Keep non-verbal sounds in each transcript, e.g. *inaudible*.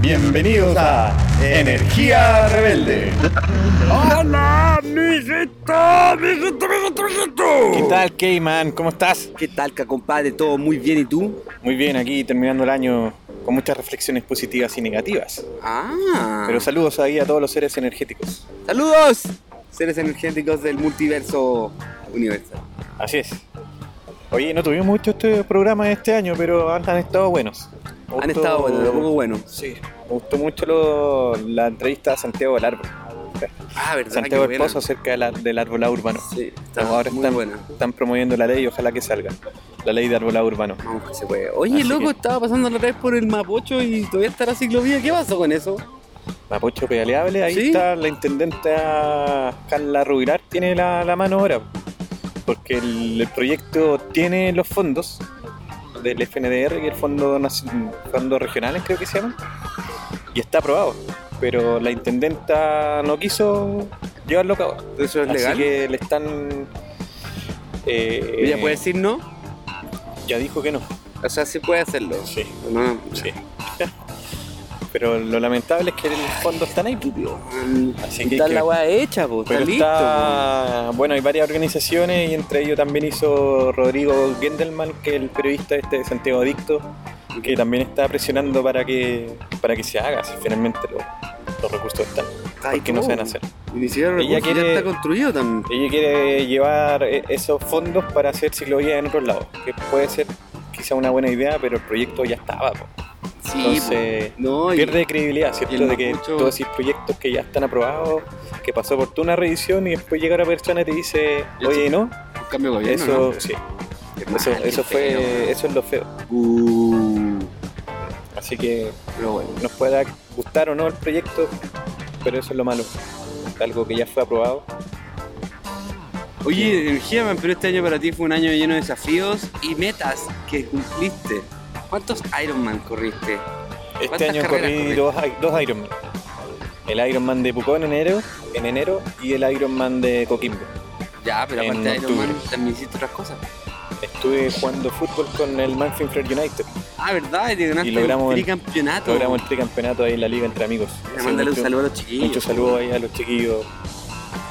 Bienvenidos a Energía Rebelde. ¡Hola, mijito! ¡Mijito, mijito, mijito! ¿Qué tal, K-Man? ¿Cómo estás? ¿Qué tal, compadre? ¿Todo muy bien y tú? Muy bien, aquí terminando el año con muchas reflexiones positivas y negativas. Ah. Pero saludos ahí a todos los seres energéticos. ¡Saludos! Seres energéticos del multiverso universal. Así es. Oye, no tuvimos muchos este programas este año, pero han, han estado buenos. Han estado buenos, lo poco bueno. Sí, me gustó mucho lo- la entrevista a Santiago del Árbol. Ah, ¿verdad? Santiago del. Pozo acerca de la- del arbolado urbano. Sí, está Ahora muy están, buena. están promoviendo la ley y ojalá que salga. La ley de arbolado urbano. Vamos que se puede. Oye, Así loco, que- estaba pasando la vez por el Mapocho y todavía está la ciclovía. ¿Qué pasó con eso? Mapocho Pedaleable, ahí ¿Sí? está la intendenta Carla Rubilar, tiene la, la mano ahora. Porque el, el proyecto tiene los fondos del FNDR y el Fondo, Naci- Fondo Regionales, creo que se llaman. Y está aprobado. Pero la intendenta no quiso llevarlo a cabo. ¿Eso es Así legal? que le están. eh, ¿Ella puede decir no? Ya dijo que no. O sea, sí puede hacerlo. Sí, No, sí. *laughs* Pero lo lamentable es que los fondos están ahí. pues. Así que está que- la weá hecha, pues. Está Pero listo. está, bueno, hay varias organizaciones y entre ellos también hizo Rodrigo Gendelman, que es el periodista este de Santiago Adicto, que también está presionando para que para que se haga, si finalmente lo- los recursos están, Ay, porque no se van a hacer. Siquiera Ella recursos, ya quiere- está construido también. Ella quiere llevar eh, esos fondos para hacer ciclovía en otros lados, que puede ser quizá una buena idea, pero el proyecto ya estaba. po. Sí, Entonces, no, pierde credibilidad, ¿cierto? De que todos esos proyectos que ya están aprobados, que pasó por toda una revisión y después llega una persona y te dice, oye, ¿no? un cambio de gobierno. Eso, ¿no? sí, eso, eso fue, feo. eso es lo feo. Uh, Así que pero bueno. nos pueda gustar o no el proyecto, pero eso es lo malo. Algo que ya fue aprobado. Oye, energía, pero este año para ti fue un año lleno de desafíos y metas que cumpliste. ¿Cuántos Ironman corriste? Este ¿Cuántas año corrí dos, dos Ironman. El Ironman de Pucón en enero, en enero y el Ironman de Coquimbo. Ya, pero aparte de Ironman también hiciste otras cosas. Estuve jugando fútbol con el Manfred United. Ah, ¿verdad? Y Y logramos el- tricampeonato. Logramos el tricampeonato ahí en la liga entre amigos. Así mandarle un saludo a los chiquillos. Muchos saludos ahí a los chiquillos.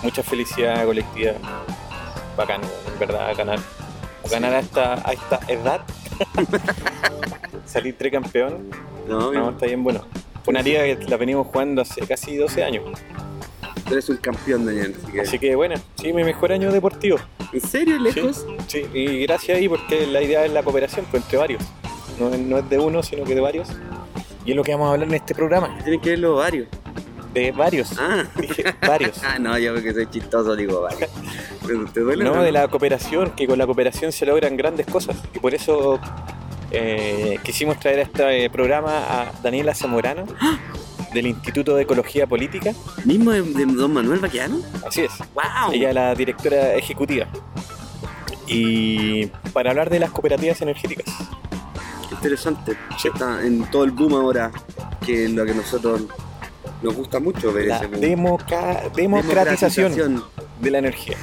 Mucha felicidad colectiva. Bacán, en verdad, ganar. Ganar a esta, a esta edad. *laughs* Salir tricampeón. No, No, está bien bueno. Fue una liga que la venimos jugando hace casi 12 años. tú eres un campeón, Daniel. Así que... Así que bueno, sí, mi mejor año deportivo. ¿En serio, lejos? Sí, y gracias ahí porque la idea es la cooperación pues, entre varios. No, no es de uno, sino que de varios. Y es lo que vamos a hablar en este programa. Tienen que ver los varios. De varios. Ah. Dije, varios. *laughs* Ah, no, yo porque soy chistoso digo varios. ¿Te duele? No, de la cooperación, que con la cooperación se logran grandes cosas. Y por eso eh, quisimos traer a este eh, programa a Daniela Zamorano *gasps* del Instituto de Ecología Política. ¿Mismo de, de Don Manuel Baquiano? Así es. ¡Wow! Ella es la directora ejecutiva. Y para hablar de las cooperativas energéticas. Qué interesante. Sí. Está en todo el boom ahora, que lo que nosotros nos gusta mucho ver La democa- democratización de la energía.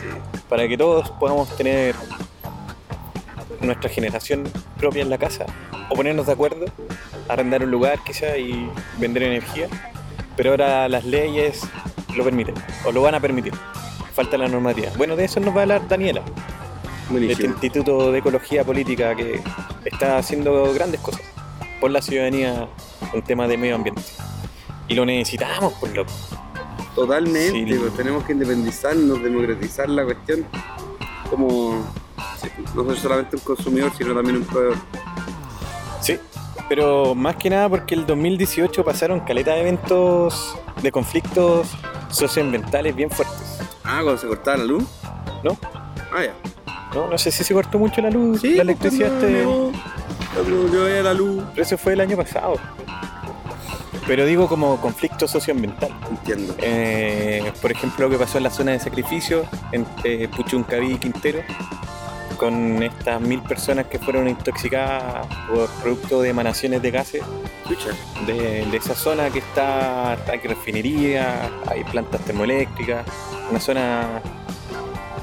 Para que todos podamos tener nuestra generación propia en la casa o ponernos de acuerdo, arrendar un lugar quizá y vender energía. Pero ahora las leyes lo permiten o lo van a permitir. Falta la normativa. Bueno, de eso nos va a hablar Daniela, este Buenísimo. Instituto de Ecología Política que está haciendo grandes cosas por la ciudadanía en temas de medio ambiente. Y lo necesitamos, por loco. Totalmente, Sí. pues tenemos que independizarnos, democratizar la cuestión. Como sí, no soy solamente un consumidor, sino también un proveedor. Sí, pero más que nada porque el 2018 pasaron caleta de eventos de conflictos socioambientales bien fuertes, Ah, cuando se cortaba la luz. ¿no? Ah, ya. ¿No? No sé si se cortó mucho la luz, la pues, electricidad cuando este... yo veía la luz. Pero eso fue el año pasado. Pero digo como conflicto socioambiental. Entiendo. Eh, por ejemplo, lo que pasó en la zona de sacrificio entre Puchuncaví y Quintero, con estas mil personas que fueron intoxicadas por producto de emanaciones de gases de esa zona que está, hay refinería, hay plantas termoeléctricas, una zona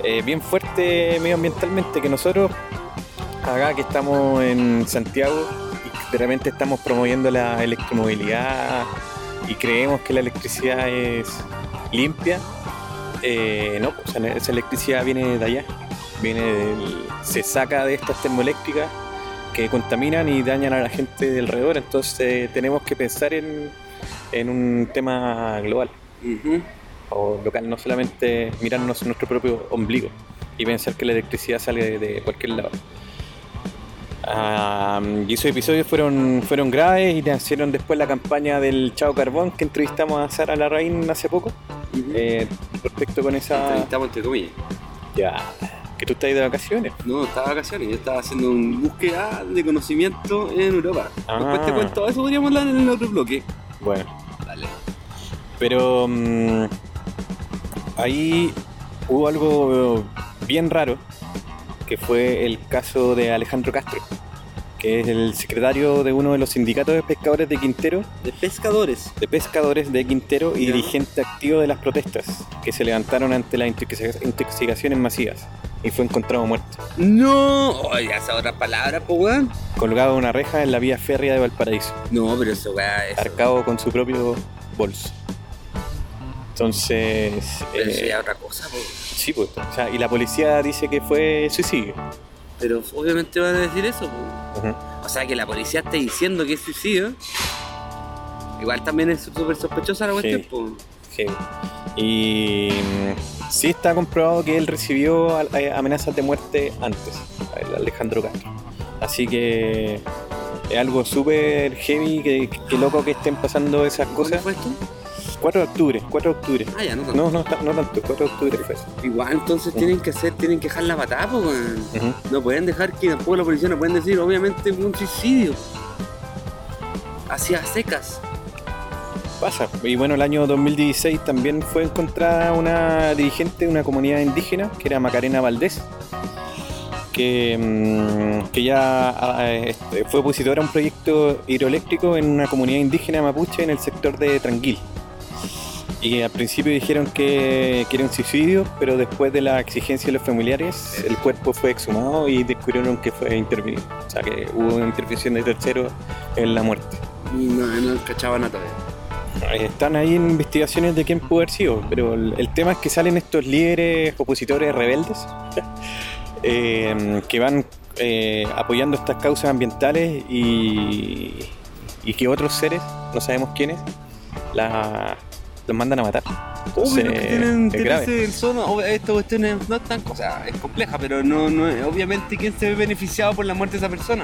eh, bien fuerte medioambientalmente que nosotros acá que estamos en Santiago y que realmente estamos promoviendo la electromovilidad y creemos que la electricidad es limpia, eh, no, pues, esa- esa electricidad viene de allá, viene del- se saca de estas termoeléctricas que contaminan y dañan a la gente de alrededor, entonces tenemos que pensar en, en un tema global. O local, no solamente mirarnos en nuestro propio ombligo y pensar que la electricidad sale de, de cualquier lado. Ah, y esos episodios fueron, fueron graves y nacieron después la campaña del Chao Carbón que entrevistamos a Sara Larraín hace poco eh, respecto con esa... Entrevistamos entre comillas. Ya, que tú estás ahí de vacaciones. No, estaba de vacaciones, yo estaba haciendo una búsqueda de conocimiento en Europa. Ah. Después te cuento, eso podríamos hablar en el otro bloque. Bueno, Dale. Pero mm, ahí hubo algo bien raro, que fue el caso de Alejandro Castro, que es el secretario de uno de los sindicatos de pescadores de Quintero, De pescadores. de pescadores de Quintero y Ya. dirigente activo de las protestas que se levantaron ante las intoxica- intoxicaciones masivas y fue encontrado muerto, No, oye, esa otra palabra, po weón. colgado en una reja en la vía férrea de Valparaíso. No, pero eso, eso. arcado con su propio bolso. Entonces, Pero eso eh, otra cosa, po. sí, pues, o sea, y la policía dice que fue suicidio. Pero obviamente van a decir eso. Ujú. O sea, que la policía esté diciendo que es suicidio. Igual también es súper sospechosa la cuestión, Sí. po. Sí. Y mm, sí está comprobado que él recibió eh, amenazas de muerte antes, el Alejandro Castro. Así que es algo súper heavy, que, que loco que estén pasando esas ¿Cuándo cosas. fue esto? 4 de octubre, 4 de octubre. Ah, ya, no tanto. No, no, no tanto, 4 de octubre fue eso. Igual entonces tienen que hacer, tienen que dejar la patada. Ujú. No pueden dejar que tampoco la policía no pueden decir, obviamente un suicidio. Hacia secas. Pasa. Y bueno, el año 2016 también fue encontrada una dirigente de una comunidad indígena, que era Macarena Valdés, que, mm, que ya ah, este, fue opositora a un proyecto hidroeléctrico en una comunidad indígena mapuche en el sector de Tranquil. Y al principio dijeron que, que era un suicidio, pero después de la exigencia de los familiares, el cuerpo fue exhumado y descubrieron que fue intervenido. O sea que hubo una intervención de tercero en la muerte. No, no cachaban nada todavía. Eh, Están ahí en investigaciones de quién pudo haber sido, pero el, el tema es que salen estos líderes opositores rebeldes *laughs* eh, que van eh, apoyando estas causas ambientales y, y que otros seres, no sabemos quiénes, la- los mandan a matar. Entonces, Obvio que tienen es grave. en zona, ob- esta cuestión es- no es tan cosa, es compleja, pero no, no es- obviamente quién se ve beneficiado por la muerte de esa persona.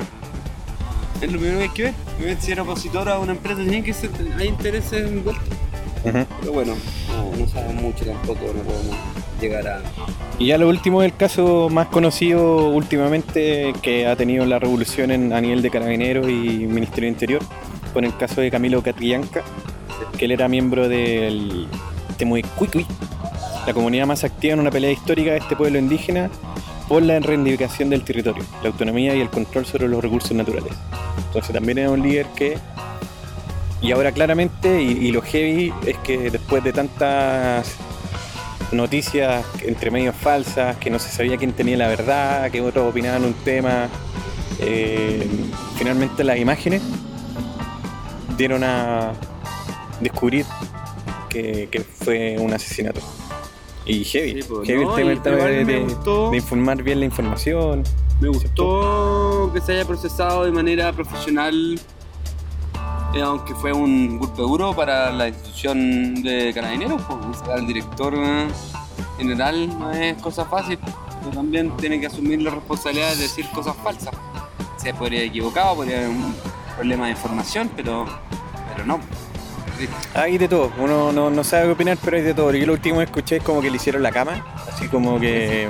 Es lo primero que hay que ver. Si era opositora a una empresa, tienen que ser, hay intereses envueltos. Ujú. Pero bueno, no, no sabemos mucho tampoco, no podemos llegar a. Y ya lo último, el caso más conocido últimamente que ha tenido la revolución en- a nivel de carabineros y Ministerio de Interior, con el caso de Camilo Catrillanca, que él era miembro del Temuicuicui, la comunidad más activa en una pelea histórica de este pueblo indígena por la reivindicación del territorio, la autonomía y el control sobre los recursos naturales. Entonces también era un líder que y ahora claramente, y, lo heavy es que después de tantas noticias entre medios falsas, que no se sabía quién tenía la verdad, que otros opinaban un tema, eh, finalmente las imágenes dieron a descubrir que, que fue un asesinato. Y heavy, Sí, pues, heavy no, el tema, de, me de- gustó. de informar bien la información. Me gustó que se haya procesado de manera profesional, eh, aunque fue un golpe duro para la institución de carabineros, pues, al director eh, general no es cosa fácil, pero también tiene que asumir la responsabilidad de decir cosas falsas. Se podría haber equivocado, podría haber un problema de información, pero, pero no. Hay de todo, uno no, no sabe qué opinar, pero hay de todo. Yo lo último que escuché es como que le hicieron la cama, así como que,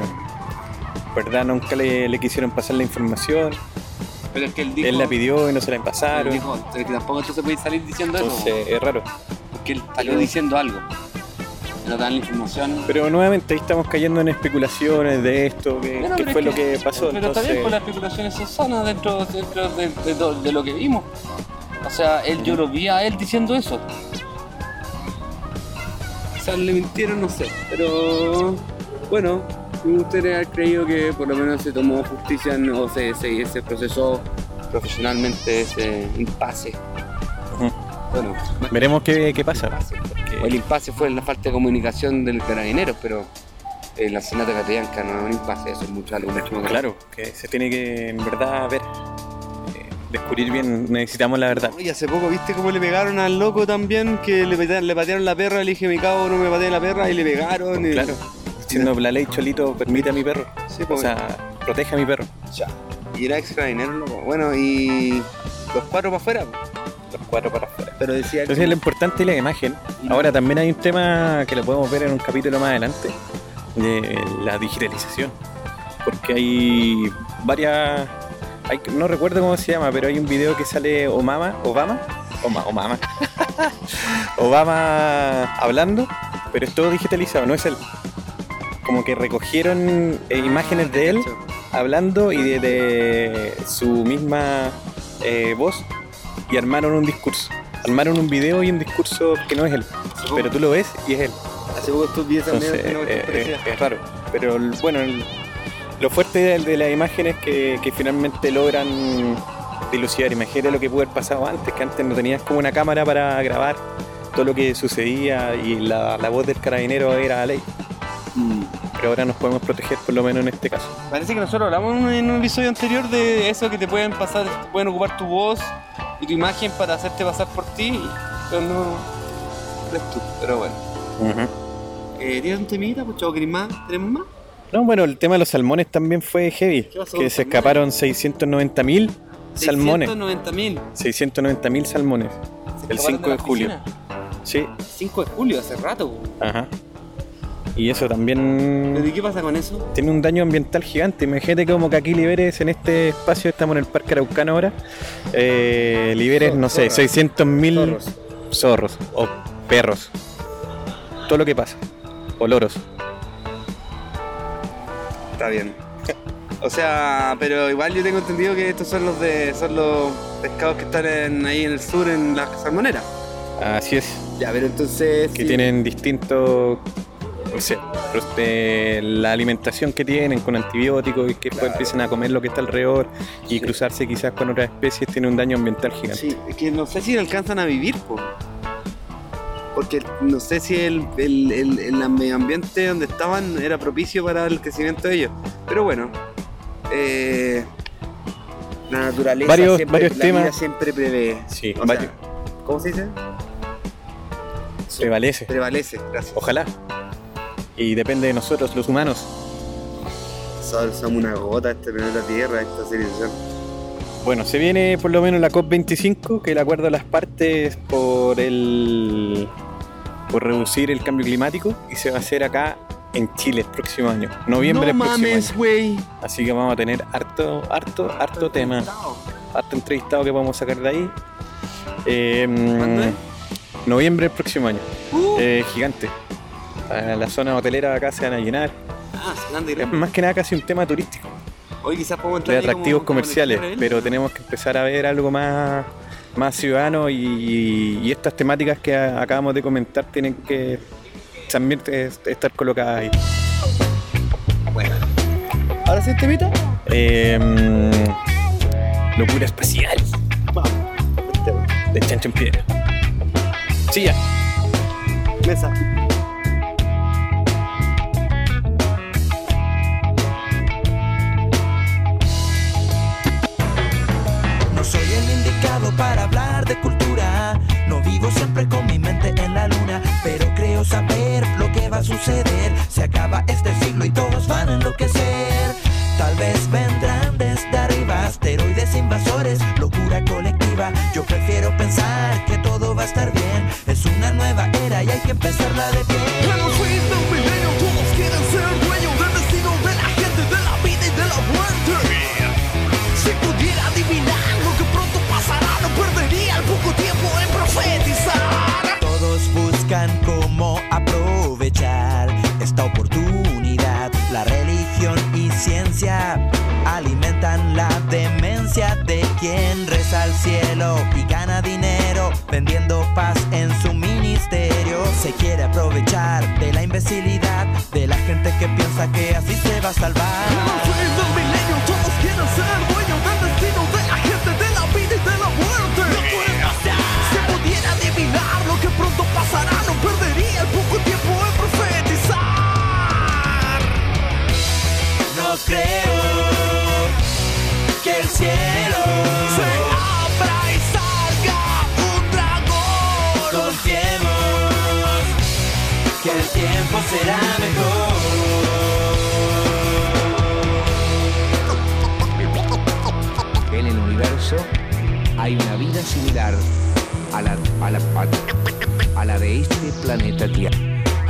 verdad, nunca le, le quisieron pasar la información. Pero es que él dijo. Él la pidió y no se la pasaron. dijo, entonces que tampoco entonces puede salir diciendo eso. Entonces es raro. Porque él salió diciendo algo. No dan la información. Pero nuevamente ahí estamos cayendo en especulaciones de esto, que, que fue es lo que pasó. Pero bien, Entonces, pues las especulaciones son sanas dentro, dentro de, de do- de lo que vimos. O sea, él, yo lo vi a él diciendo eso. Quizás le mintieron, no sé. Pero bueno, me gustaría haber creído que por lo menos se tomó justicia en- o se, se, se procesó profesionalmente ese impasse. Bueno, veremos qué, qué pasa. impasse, porque el impasse fue la falta de comunicación del carabinero, pero el asesinato de Catillanca no es un impasse, eso es mucho, algo mucho más grande. Claro, que se tiene que en verdad ver, eh, descubrir bien, necesitamos la verdad. Y hace poco viste cómo le pegaron al loco también, que le patearon, le patearon la perra, le dije mi cabo no me pateen la perra y le pegaron. y- Claro, *laughs* siendo la ley Cholito permite a mi perro, Sí, o pues, sea, protege a mi perro. ya. Y era ex loco. Bueno, y los cuatro para afuera. Los cuatro para afuera. Pero decía Entonces lo importante es la imagen. Ahora también hay un tema que lo podemos ver en un capítulo más adelante, de la digitalización. Porque hay varias... hay- no recuerdo cómo se llama, pero hay un video que sale Obama, Obama, Obama, Obama, *laughs* Obama hablando, pero es todo digitalizado, no es él. Como que recogieron eh, imágenes de él hablando y de, de su misma eh, voz y armaron un discurso. Armaron un video y un discurso que no es él, pero tú lo ves y es él. Hace poco estos días también Entonces, eh, eh, es raro. Pero bueno, el- lo fuerte de, de la imagen es que, que finalmente logran dilucidar. Imagínate lo que pudo haber pasado antes, que antes no tenías como una cámara para grabar todo lo que sucedía y la, la voz del carabinero era la ley. Mm. Pero ahora nos podemos proteger por lo menos en este caso. Parece que nosotros hablamos en un- episodio anterior de eso que te pueden pasar, te pueden ocupar tu voz y tu imagen para hacerte pasar por ti, pero no eres tú. Pero bueno. Eh, ¿Tienes un temita, pues chavo, ¿querés más? ¿Tenemos más? No, bueno, el tema de los salmones también fue heavy. ¿Qué pasó Que se salmones? escaparon 690 salmones. 690 mil. 690 salmones. El 5 de julio. Sí, 5 de julio, hace rato. ajá. Y eso ¿Pero también y qué pasa con eso? tiene un daño ambiental gigante. Imagínate como que aquí liberes en este espacio, estamos en el Parque Araucano ahora, eh, liberes, no sé, Zorras. 600 mil Zorros. zorros o perros. Todo lo que pasa. O loros. Está bien. *laughs* O sea, pero igual yo tengo entendido que estos son los de son los pescados que están en- ahí en el sur en las salmoneras. Así es. Ya, pero entonces que sí. tienen distintos o sea, la alimentación que tienen con antibióticos y que después Claro. empiezan a comer lo que está alrededor y Sí. cruzarse quizás con otras especies tiene un daño ambiental gigante. Sí, que no sé si alcanzan a vivir, po. Porque no sé si el, el, el, el medio ambiente donde estaban era propicio para el crecimiento de ellos. Pero bueno, eh, la naturaleza Varios- siempre, varios la temas. vida siempre prevé. Sí, O varios- sea, ¿Cómo se dice? prevalece. Prevalece, gracias. Ojalá. Y depende de nosotros, los humanos. Sol, somos una gota este planeta Tierra, esta civilización. Bueno, se viene por lo menos la COP25, que el acuerdo de las partes por el por reducir el cambio climático y se va a hacer acá en Chile el próximo año, noviembre no del próximo mames, año. Así que vamos a tener harto, harto, harto tema. harto entrevistado que podemos sacar de ahí. Eh, ¿Cuándo es? Noviembre del próximo año. Uh. Eh, gigante. Eh, Las zonas hoteleras acá se van a llenar. Ah, grande, grande. más que nada casi un tema turístico, Hoy quizás podemos de entrar ahí atractivos como- comerciales, pero tenemos que empezar a ver algo más, más ciudadano y, y estas temáticas que acabamos de comentar tienen que también estar colocadas ahí. Bueno. ¿Ahora sí, temita? Eh, locura espacial Vamos. de Chancho en Piedra. Sí, ya. Mesa. Para hablar de cultura. No vivo siempre con mi mente en la luna, pero creo saber lo que va a suceder. Se acaba este siglo y todos van a enloquecer. Tal vez vendrán desde arriba asteroides invasores, locura colectiva. Yo prefiero pensar que todo va a estar bien. Es una nueva era y hay que empezarla de pie. En los fin del milenio todos quieren ser dueños de La religión y ciencia alimentan la demencia de quien reza al cielo y gana dinero vendiendo paz en su ministerio. Se quiere aprovechar de la imbecilidad de la gente que piensa que así se va a salvar. Los reyes del milenio todos quieren ser dueños del destino de la gente, de la vida y de la muerte. No puede pasar. Si pudiera adivinar lo que pronto pasará, no perdería el poco tiempo creo que el cielo Se abra y salga un dragón. confiemos que el tiempo será mejor. En el universo hay una vida similar a la, a la, a, la de este planeta Tierra.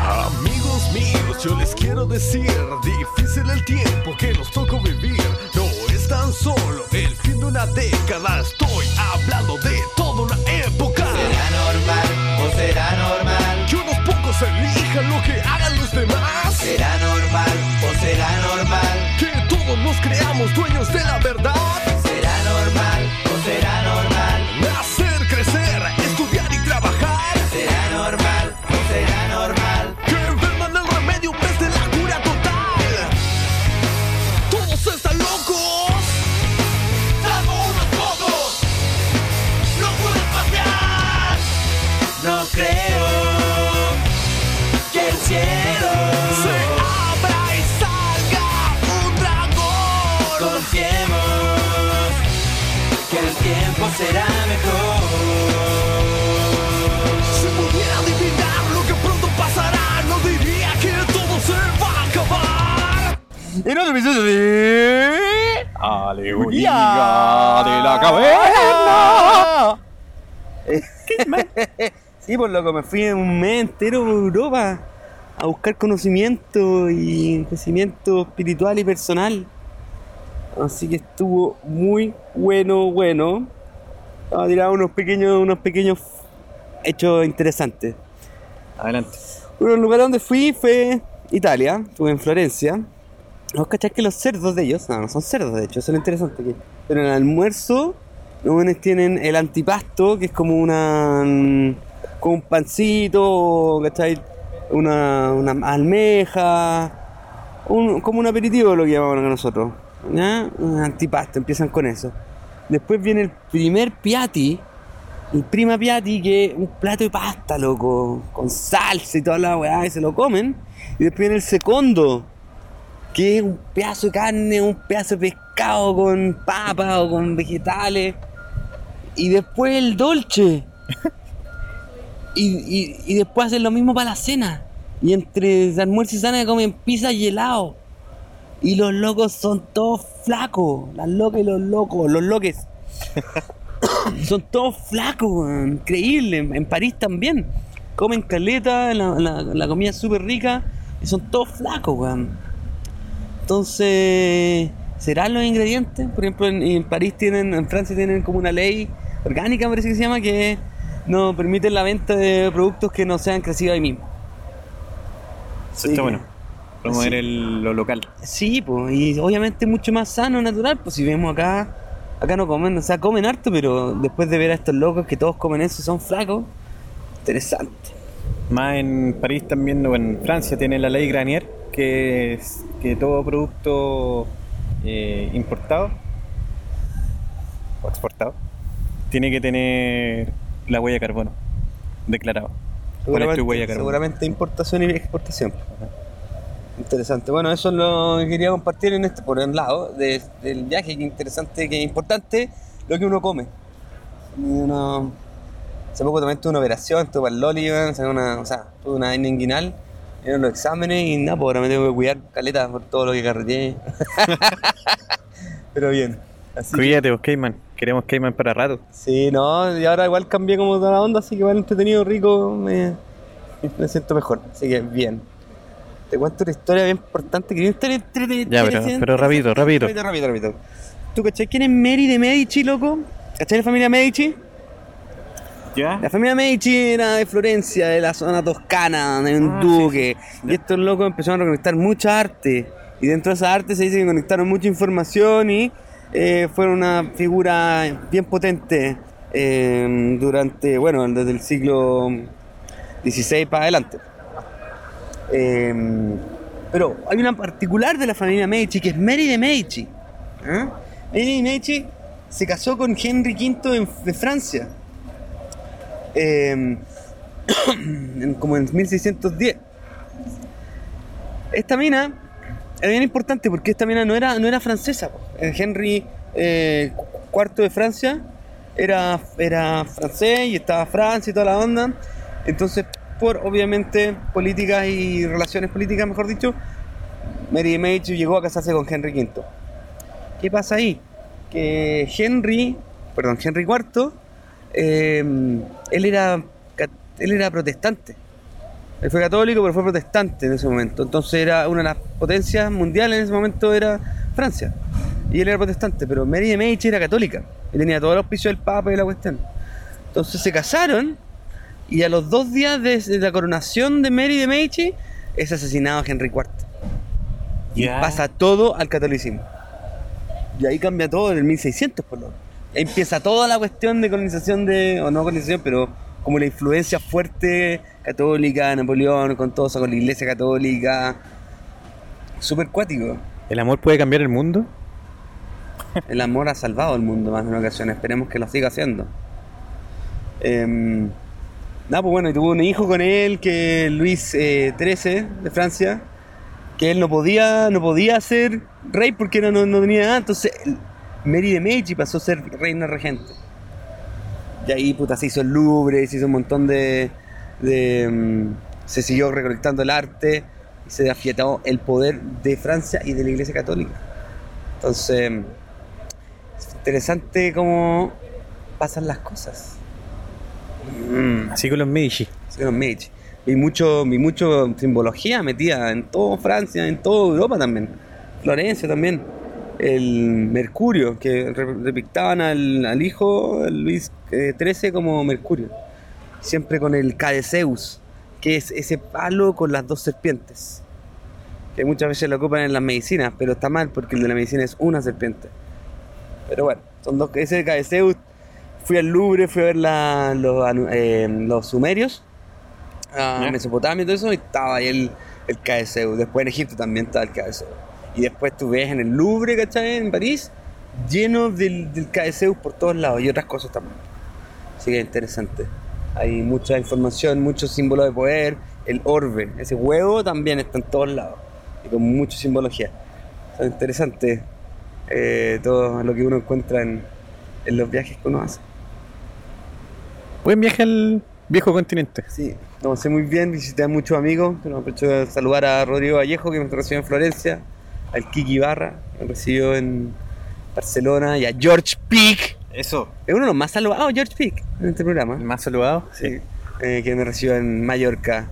Amigos míos, yo les quiero decir, difícil el tiempo que nos tocó vivir. No es tan solo el fin de una década, estoy hablando de toda una época. ¿Será normal o será normal? Que unos pocos elijan lo que hagan los demás. ¿Será normal o será normal? Que todos nos creamos dueños de la verdad. En otro episodio de. Alegoría de la caverna. *laughs* Sí, por loco, me fui un mes entero por Europa a buscar conocimiento y crecimiento espiritual y personal. Así que estuvo muy bueno, bueno. Vamos a tirar unos pequeños, unos pequeños hechos interesantes. Adelante. Uno de los lugares donde fui fue Italia, estuve en Florencia. ¿Vos cachás que los cerdos de ellos, no, no son cerdos de hecho, eso es lo interesante que. Pero en el almuerzo, los buenos tienen el antipasto, que es como una. mm, como un pancito, ¿cachai? Una, una almeja, un- como un aperitivo lo que llamamos nosotros. ¿Ya? Un antipasto, empiezan con eso. Después viene el primer piatti, el prima piatti, que es un plato de pasta, loco, con salsa y toda la weá, y se lo comen. Y después viene el segundo, que es un pedazo de carne, un pedazo de pescado con papa o con vegetales. Y después el dolce. *laughs* Y, y- y después hacen lo mismo para la cena. Y entre almuerzo y cena comen pizza y helado. Y los locos son todos flacos. Las locas y los locos, los loques. *laughs* son todos flacos, weón. increíble. En París también. Comen caleta, la, la- la comida es súper rica. Y son todos flacos, weón. Entonces, ¿serán los ingredientes? Por ejemplo, en, en París tienen, en Francia tienen como una ley orgánica, parece que se llama, que no permiten la venta de productos que no sean crecidos ahí mismo. Eso está que- bueno. Promover Sí. lo local. Sí, pues, y obviamente mucho más sano, natural, pues si vemos acá, acá no comen, o sea, comen harto, pero después de ver a estos locos que todos comen eso y son flacos, interesante. Más en París también, o en Francia, tiene la ley Granier, que es que todo producto eh, importado o exportado tiene que tener la huella de carbono declarado. Poner tu huella de carbono. seguramente importación y exportación. Interesante. Bueno, eso es lo que quería compartir en este, por un lado, de- del viaje, que interesante, que importante lo que uno come. Y uno- hace poco también tuve una operación, tuve para el Loli, una, o sea, tuve una inguinal, dieron los exámenes y nada, pues ahora me tengo que cuidar caleta por todo lo que carreteé. *laughs* Pero bien. Así Cuídate, vos, Cayman. Queremos Cayman para rato. Sí, no, y ahora igual cambié como toda la onda, así que igual entretenido, rico, me, me siento mejor. Así que bien. Te cuento una historia bien importante que Ya, pero- pero rapidito, rapidito. Rápido, rápido, rápido. ¿Tú cachai quién es Mary de Medici, loco? ¿Cachai la familia Medici? ¿Ya? La familia Medici era de Florencia, de la zona toscana, de un Ah, duque. sí, Y estos locos empezaron a conectar mucha arte. Y dentro de esa arte se dice que conectaron mucha información y eh, fueron una figura bien potente eh, durante, bueno, desde el siglo XVI para adelante. Eh, pero hay una particular de la familia Medici que es Mary de Medici. ¿ah? Mary de Medici se casó con Henry V de Francia. Eh, *coughs* en- como en 1610. Esta mina era bien importante porque esta mina no era, no era francesa. Eh, Henry eh, IV de Francia era, era francés y estaba Francia y toda la onda. Entonces, por obviamente políticas y relaciones políticas, mejor dicho, Mary Medici llegó a casarse con Henry V. ¿Qué pasa ahí? Que Henry, perdón, Henry IV, eh, él era él era protestante. Él fue católico, pero fue protestante en ese momento. Entonces era una de las potencias mundiales en ese momento era Francia. Y él era protestante, pero Mary de Medici era católica. Y tenía todos los pisos del Papa y la cuestión. Entonces se casaron y a los dos días de, la coronación de Mary de Medici es asesinado Henry IV. Y pasa todo al catolicismo. Y ahí cambia todo en el 1600, por lo menos. Empieza toda la cuestión de colonización de, o no colonización, pero como la influencia fuerte católica, Napoleón, con todo eso, con la iglesia católica. Súper cuático. ¿El amor puede cambiar el mundo? El amor ha salvado el mundo más de una ocasión. Esperemos que lo siga haciendo. Nada, pues bueno, y tuvo un hijo con él, que Luis eh, XIII de Francia, que él no podía, no podía ser rey porque no, no, no tenía nada. Entonces, Mary de Medici pasó a ser reina regente. Y ahí, puta, se hizo el Louvre, se hizo un montón de. de, em, se siguió recolectando el arte y se afiató el poder de Francia y de la Iglesia Católica. Entonces, es interesante cómo pasan las cosas. Mm, Así con los Medici. así los Medici. Vi mucho, vi mucho simbología metida en toda Francia, en toda Europa también. Florencia también. El Mercurio, que re- depictaban al, al hijo Luis eh, XIII como Mercurio. Siempre con el Cadeceus, que es ese palo con las dos serpientes. Que muchas veces lo ocupan en las medicinas, pero está mal porque el de la medicina es una serpiente. Pero bueno, son dos. Ese Cadeceus, fui al Louvre, fui a ver la- los, eh, los sumerios, a. Mesopotamia y todo eso, y estaba ahí el, el Cadeceus. Después en Egipto también estaba el Cadeceus. Y después tú ves en el Louvre, ¿cachai? En París, lleno del, del Cadeceus por todos lados y otras cosas también. Así que interesante. Hay mucha información, muchos símbolos de poder. El orbe, ese huevo también está en todos lados. Y con mucha simbología. Es interesante eh, todo lo que uno encuentra en, en los viajes que uno hace. Buen viaje al viejo continente. Sí, lo pasé muy bien, visité a muchos amigos. Aprovecho de saludar a Rodrigo Vallejo, que me recibió en Florencia, al Kiki Barra, recibió en Barcelona, y a George Peak. Eso. Es uno de los más saludados, George Peak, en este programa. El más saludado. Sí, eh, que me recibió en Mallorca.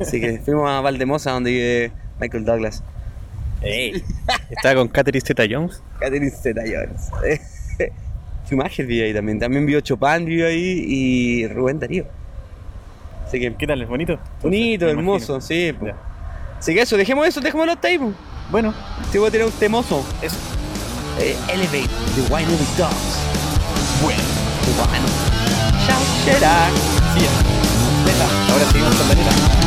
Así que *laughs* fuimos a Valdemosa, donde vive Michael Douglas. Ey. Estaba con Catherine Zeta Jones. Catherine Zeta Jones. *laughs* Schumacher vive ahí también. También vio Chopin, vive ahí, y Rubén Darío. Así que ¿Qué tal? ¿Es bonito? bonito, hermoso, imagino. sí. Así que eso, dejemos eso, dejémoslo hasta ahí. po. Bueno, Te voy a tirar un temoso. eso. Eh, Elevate, The Wine Dogs. Bueno, bueno. Chao. Sí, ya. Ahora seguimos con Daniela.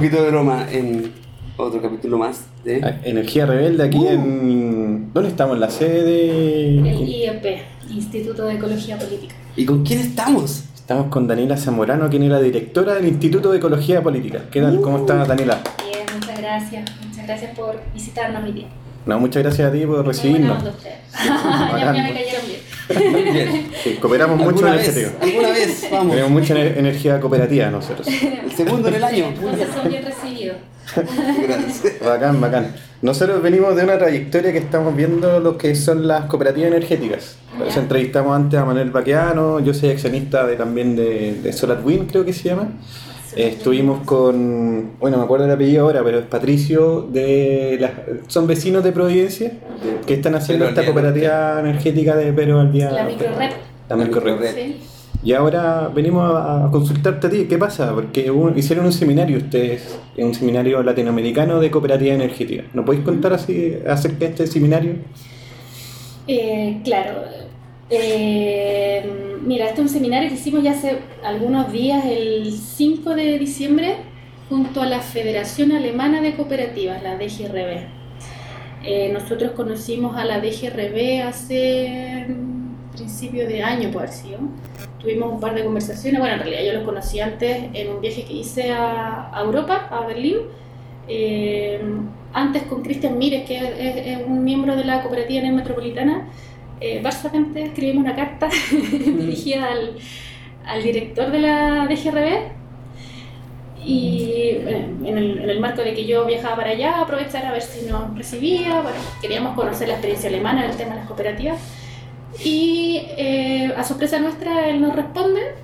Poquito de broma en otro capítulo más de... Ah, Energía Rebelde aquí en... ¿Dónde estamos? ¿En la sede El de...? IEP, Instituto de Ecología Política. ¿Y con quién estamos? Estamos con Daniela Zamorano, quien es la directora del Instituto de Ecología Política. ¿Qué tal? ¿Cómo estás, Daniela? Bien, muchas gracias. Muchas gracias por visitarnos, mi tía. No, muchas gracias a ti por Muy buena recibirnos. onda ustedes. *laughs* *laughs* ya, ya me cayeron bien. Bien. Sí, cooperamos mucho ¿Alguna en ese tema. ¿Alguna vez? Vamos. Tenemos mucha ener- energía cooperativa nosotros. El segundo en el año. *laughs* Entonces son bien recibidos. Gracias. Bacán, bacán. Nosotros venimos de una trayectoria que estamos viendo lo que son las cooperativas energéticas. Ya. entrevistamos antes a Manuel Baqueano, yo soy accionista de, también de, de Solar Wind, creo que se llama. Eh, estuvimos con, bueno, me acuerdo el apellido ahora, pero es Patricio, de las, son vecinos de Providencia, que están haciendo esta cooperativa energética de Pero al día. La microred. La microred. Sí. Y ahora venimos a, consultarte a ti, ¿qué pasa? Porque hicieron un seminario ustedes, un seminario latinoamericano de cooperativa energética. ¿No podéis contar así acerca de este seminario? Eh, claro. Eh, mira, este es un seminario que hicimos ya hace algunos días, el 5 de diciembre, junto a la Federación Alemana de Cooperativas, la DGRB. Eh, nosotros conocimos a la DGRB hace principio de año, por sido. Tuvimos un par de conversaciones, bueno, en realidad yo los conocí antes en un viaje que hice a, a Europa, a Berlín. Eh, antes con Cristian Mírez, que es, es un miembro de la cooperativa NER Metropolitana, eh, básicamente escribimos una carta *laughs* dirigida al, al director de la DGRB y en, el, marco de que yo viajaba para allá, aprovechar a ver si nos recibía, queríamos conocer la experiencia alemana en el tema de las cooperativas. Y eh, a sorpresa nuestra él nos responde,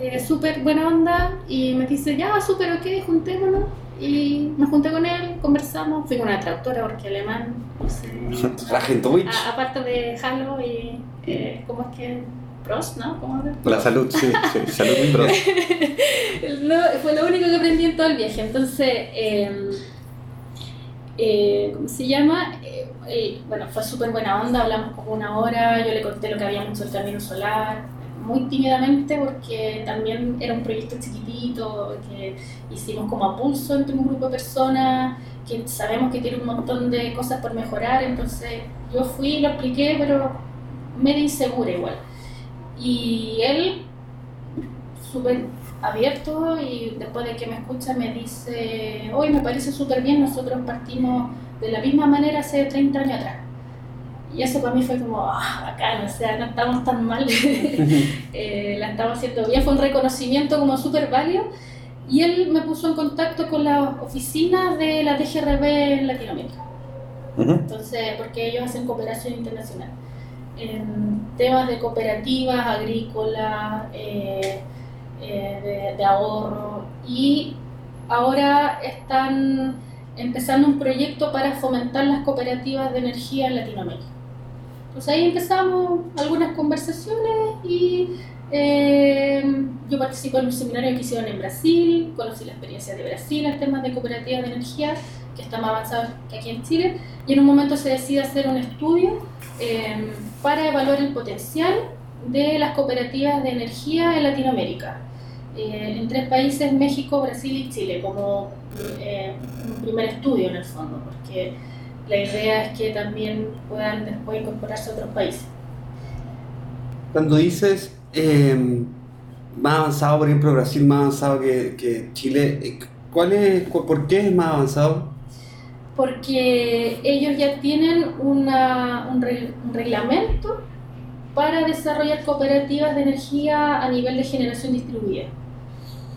eh, súper buena onda y me dice, ya, súper ok, juntémonos y me junté con él, conversamos, fui con una traductora porque alemán, no sé, a- aparte de Halo y eh, ¿cómo es que? Prost, ¿no? ¿Cómo? La salud, sí, sí, salud y pro. *laughs* No, fue lo único que aprendí en todo el viaje. Entonces, eh, eh, ¿cómo se llama? Eh, bueno, fue súper buena onda, hablamos como una hora, yo le conté lo que habíamos hecho el camino solar, muy tímidamente porque también era un proyecto chiquitito, que hicimos como a pulso entre un grupo de personas, que sabemos que tiene un montón de cosas por mejorar, entonces yo fui y lo expliqué, pero medio insegura igual. Y él, súper abierto y después de que me escucha me dice, hoy me parece súper bien, nosotros partimos de la misma manera hace 30 años atrás. Y eso para mí fue como, ah, bacán, o sea, no estamos tan mal, *laughs* eh, la estamos haciendo bien, fue un reconocimiento como súper válido. Y él me puso en contacto con las oficinas de la DGRB en Latinoamérica. Entonces, porque ellos hacen cooperación internacional. En temas de cooperativas, agrícolas, eh, eh, de, de ahorro. Y ahora están empezando un proyecto para fomentar las cooperativas de energía en Latinoamérica. Entonces ahí empezamos algunas conversaciones y eh, yo participé en un seminario que hicieron en Brasil, conocí la experiencia de Brasil en temas de cooperativas de energía, que está más avanzado que aquí en Chile, y en un momento se decide hacer un estudio eh, para evaluar el potencial de las cooperativas de energía en Latinoamérica, eh, en tres países, México, Brasil y Chile, como eh, un primer estudio en el fondo, porque la idea es que también puedan después incorporarse a otros países. Cuando dices eh, más avanzado, por ejemplo, Brasil más avanzado que, que Chile, eh, ¿cuál es, cu- ¿por qué es más avanzado? porque ellos ya tienen una- un, re- un reglamento para desarrollar cooperativas de energía a nivel de generación distribuida.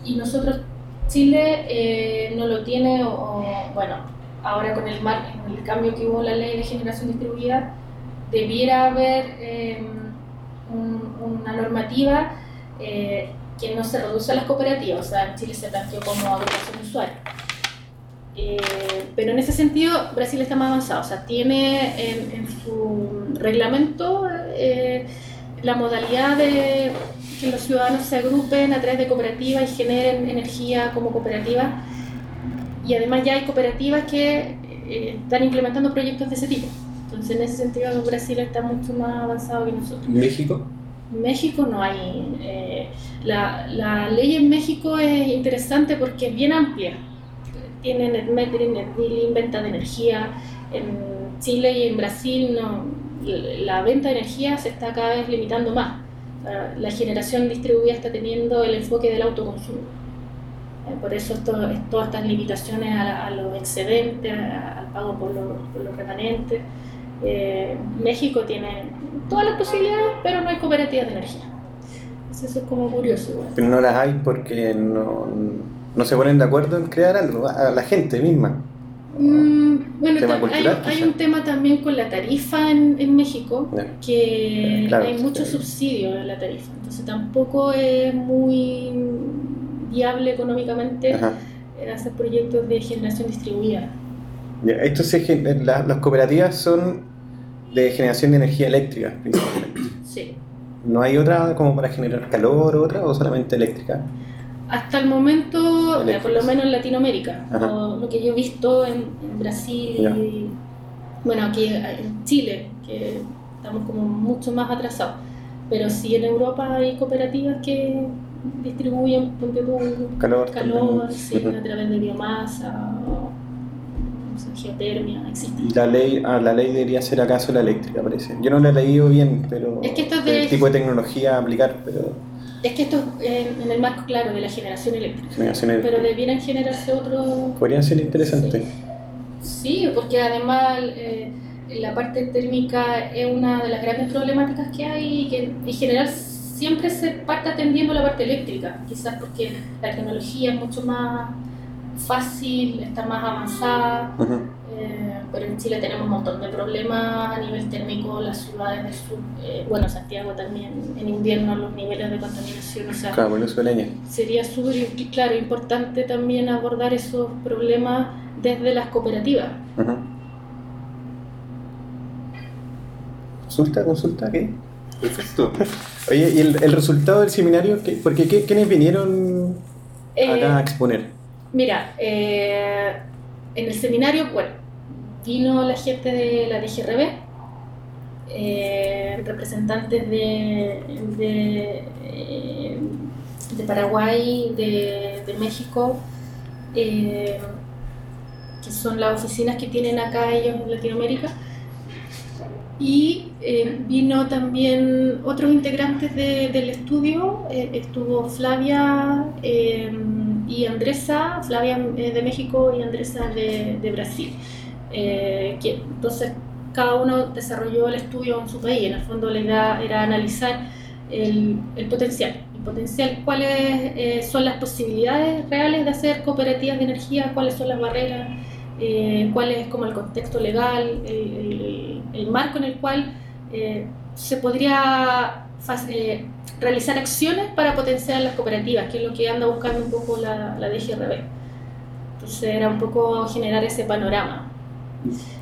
Y nosotros, Chile, eh, no lo tiene, o, bueno, ahora con el, mar, el cambio que hubo la ley de generación distribuida, debiera haber eh, un- una normativa eh, que no se reduce a las cooperativas, o sea, en Chile se planteó como agrupación de usuarios. Eh, pero en ese sentido Brasil está más avanzado, o sea, tiene en, su reglamento la modalidad de que los ciudadanos se agrupen a través de cooperativas y generen energía como cooperativa. Y además ya hay cooperativas que eh, están implementando proyectos de ese tipo. Entonces en ese sentido Brasil está mucho más avanzado que nosotros. ¿México? México no hay. eh, la, la ley en México es interesante porque es bien amplia. Tiene net metering, net billing, venta de energía. En Chile y en Brasil no, la venta de energía se está cada vez limitando más. La generación distribuida está teniendo el enfoque del autoconsumo. Eh, Por eso esto- es- todas estas limitaciones a, a los excedentes, a- al pago por los, por los remanentes. Eh, México tiene todas las posibilidades, pero no hay cooperativas de energía. Entonces Eso es como curioso. igual. Pero no las hay porque no, no se ponen de acuerdo en crear algo, a la gente misma. Mm, bueno, hay, un tema también con la tarifa en, en México, que claro, hay mucho subsidio en la tarifa, entonces tampoco es muy viable económicamente Ajá. hacer proyectos de generación distribuida. Ya, gen- la- las cooperativas son de generación de energía eléctrica principalmente. Sí. ¿No hay otra como para generar calor o otra o solamente eléctrica? Hasta el momento, por lo menos en Latinoamérica, Ajá. o lo que yo he visto en, en Brasil Ya. y bueno, aquí en Chile, que estamos como mucho más atrasados. Pero sí en Europa hay cooperativas que distribuyen ponte tú, Calor calor sí, a través de biomasa o geotermia, existe. La ley, ah, la ley debería ser acaso la eléctrica, parece. Yo no la he leído bien, pero Es que esto es de- el tipo de tecnología a aplicar, pero Es que esto es en, en el marco, claro, de la generación eléctrica. generación Pero debieran generarse otros podría ser interesante. Sí, porque además eh, la parte térmica es una de las grandes problemáticas que hay y que en general siempre se parte atendiendo la parte eléctrica, quizás porque la tecnología es mucho más fácil, está más avanzada, eh, pero en Chile tenemos un montón de problemas a nivel térmico, las ciudades del sur, eh, bueno, Santiago también, en invierno los niveles de contaminación, o sea, Claro, sería súper, claro, importante también abordar esos problemas desde las cooperativas. Ujú. ¿Consulta? ¿Consulta? ¿Qué? Perfecto. Oye, ¿y el, el resultado del seminario? ¿Qué, porque qué, ¿quiénes vinieron acá a Eh, exponer? mira, eh, en el seminario, bueno, vino la gente de la DGRB, eh, representantes de, de, eh, de Paraguay, de, de México, eh, que son las oficinas que tienen acá ellos en Latinoamérica. Y eh, vino también otros integrantes de- del estudio, eh, estuvo Flavia eh, y Andresa, Flavia eh, de México y Andresa de, de Brasil. Eh, que, entonces cada uno desarrolló el estudio en su país, en el fondo la idea era analizar el, el potencial, el potencial, cuáles eh, son las posibilidades reales de hacer cooperativas de energía, cuáles son las barreras, cuál es como el contexto legal, el, el- el marco en el cual eh, se podría eh, realizar acciones para potenciar las cooperativas, que es lo que anda buscando un poco la, la DGRB. Entonces era un poco generar ese panorama.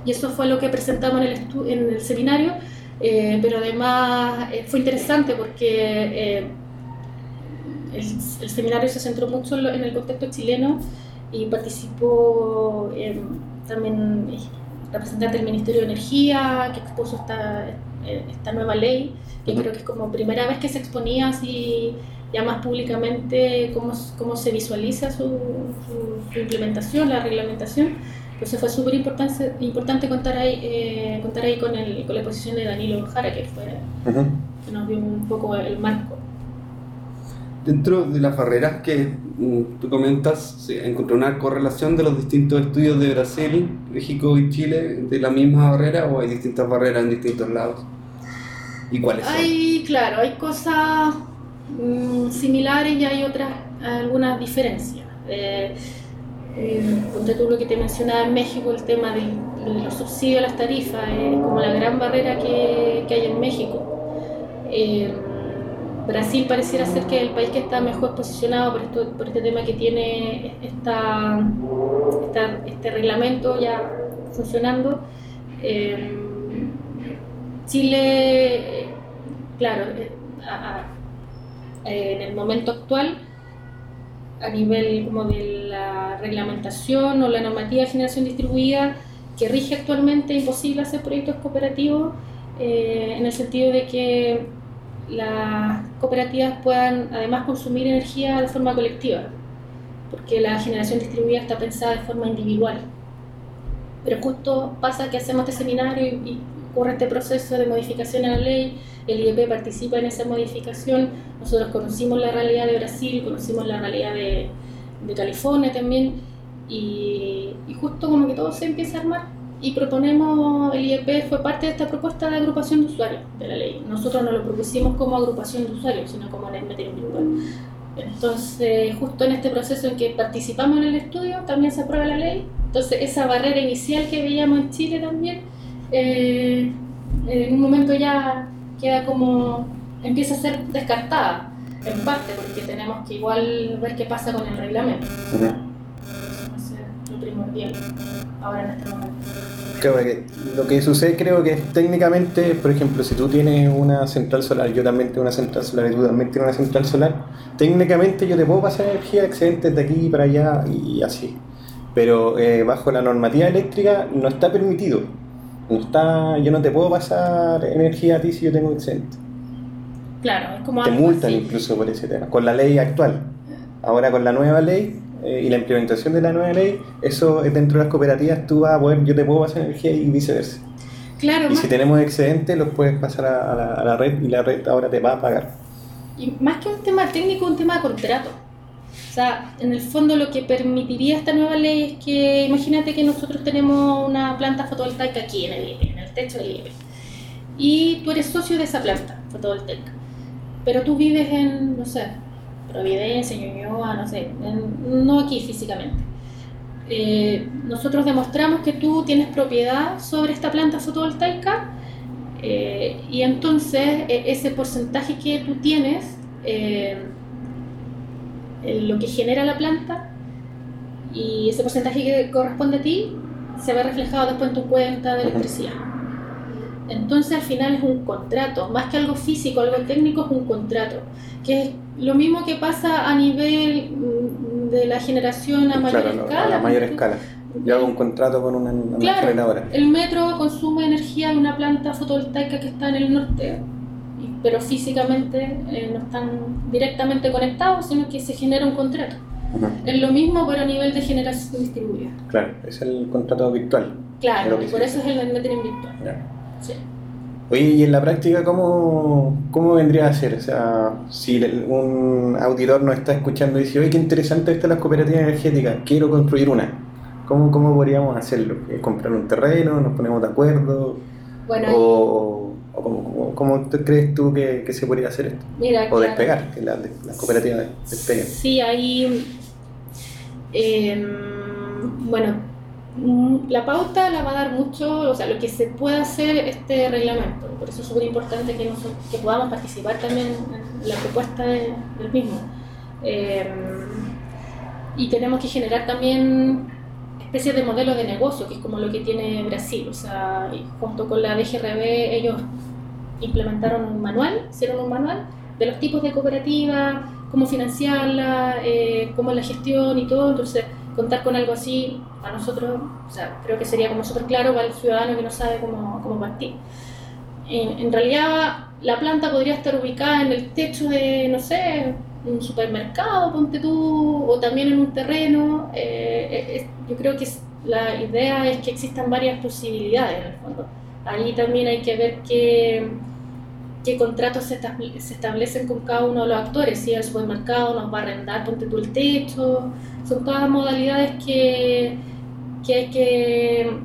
Y eso fue lo que presentamos en el, en el seminario, eh, pero además eh, fue interesante porque eh, el, el seminario se centró mucho en, el contexto chileno y participó también representante del Ministerio de Energía que expuso esta, eh, esta nueva ley, que Ujú. creo que es como primera vez que se exponía así ya más públicamente cómo, cómo se visualiza su, su- su implementación, la reglamentación. Entonces fue súper importante, importante contar ahí, eh, contar ahí con, el, con la exposición de Danilo Jara, que, fue, Ujú. que nos dio un poco el marco. Dentro de las barreras que mm, tú comentas, ¿se encontró una correlación de los distintos estudios de Brasil, México y Chile de la misma barrera o hay distintas barreras en distintos lados? ¿Y cuáles son? Hay, claro, hay cosas mm, similares y hay otras, algunas diferencias. Eh, eh, tú lo que te mencionaba en México, el tema del- de los subsidios a las tarifas, es como la gran barrera que, que hay en México. Eh, Brasil pareciera ser que es el país que está mejor posicionado por, por este tema que tiene este reglamento ya funcionando. Eh, Chile, claro, eh, en el momento actual, a nivel como de la reglamentación o la normativa de generación distribuida que rige actualmente, es imposible hacer proyectos cooperativos eh, en el sentido de que las cooperativas puedan además consumir energía de forma colectiva, porque la generación distribuida está pensada de forma individual. Pero justo pasa que hacemos este seminario y, ocurre este proceso de modificación a la ley, el IEP participa en esa modificación, nosotros conocimos la realidad de Brasil, conocimos la realidad de, de California también, y justo como que todo se empieza a armar y proponemos, el IEP fue parte de esta propuesta de agrupación de usuarios de la ley. Nosotros no lo propusimos como agrupación de usuarios, sino como en el material virtual. Entonces, justo en este proceso en que participamos en el estudio, también se aprueba la ley. Entonces, esa barrera inicial que veíamos en Chile también, eh, en un momento ya queda como, empieza a ser descartada, en parte, porque tenemos que igual ver qué pasa con el reglamento. Eso va a ser lo primordial ahora en este momento. Creo que lo que sucede creo que es técnicamente, por ejemplo, si tú tienes una central solar, yo también tengo una central solar y tú también tienes una central solar, técnicamente yo te puedo pasar energía excedentes de aquí para allá y así. Pero eh, bajo la normativa eléctrica no está permitido. No está, yo no te puedo pasar energía a ti si yo tengo excedente. Claro, es como Te multan así. incluso por ese tema, con la ley actual. Ahora con la nueva ley eh, y la implementación de la nueva ley, eso es dentro de las cooperativas tú vas a poder, yo te puedo pasar energía y viceversa. Claro, Y más, si tenemos excedentes los puedes pasar a, a la, a la red y la red ahora te va a pagar. y más que un tema técnico, un tema de contrato. O sea, en el fondo lo que permitiría esta nueva ley es que, imagínate que nosotros tenemos una planta fotovoltaica aquí en el IEP, en el techo del IEP, y tú eres socio de esa planta fotovoltaica, pero tú vives en, no sé, Providencia, Ñuñoa, no sé, en- no aquí físicamente. Eh, nosotros demostramos que tú tienes propiedad sobre esta planta fotovoltaica eh, y entonces e- ese porcentaje que tú tienes, eh, lo que genera la planta y ese porcentaje que corresponde a ti se ve reflejado después en tu cuenta de electricidad. Entonces al final es un contrato, más que algo físico, algo técnico, es un contrato, que es lo mismo que pasa a nivel mm, de la generación a mayor Claro, no, escala. a la mayor escala. Yo hago un contrato con una, una Claro. generadora. El metro consume energía de una planta fotovoltaica que está en el norte, pero físicamente eh, no están directamente conectados, sino que se genera un contrato. Es lo mismo, pero a nivel de generación distribuida. Claro, es el contrato virtual. Claro, y por eso es el metering virtual. Ya. Sí. Oye, y en la práctica, ¿cómo, cómo vendría a ser? O sea, si un auditor nos está escuchando y dice, oye, qué interesante están las cooperativas energéticas, quiero construir una. ¿Cómo, cómo podríamos hacerlo? ¿Eh, ¿Comprar un terreno? ¿Nos ponemos de acuerdo? Bueno, ¿O, o cómo, crees tú que, que se podría hacer esto? mira, O claro. despegar, que la- las cooperativas despeguen. Sí, ahí. em, bueno, la pauta la va a dar mucho, o sea, lo que se puede hacer este reglamento. Por eso es súper importante que, nosotros, que podamos participar también en la propuesta de- del mismo. Em, y tenemos que generar también especies de modelos de negocio, que es como lo que tiene Brasil. O sea, junto con la DGRB, ellos implementaron un manual, hicieron un manual de los tipos de cooperativa, cómo financiarla, eh, cómo la gestión y todo. Entonces, contar con algo así, a nosotros, o sea, creo que sería como súper claro para el ciudadano que no sabe cómo, cómo partir. En, realidad, la planta podría estar ubicada en el techo de, no sé, un supermercado, ponte tú, o también en un terreno. eh, es- yo creo que la idea es que existan varias posibilidades en el fondo. Ahí también hay que ver qué, qué contratos se, estable- se establecen con cada uno de los actores. Si el supermercado nos va a arrendar, ponte tú el techo. Son todas modalidades que, que hay que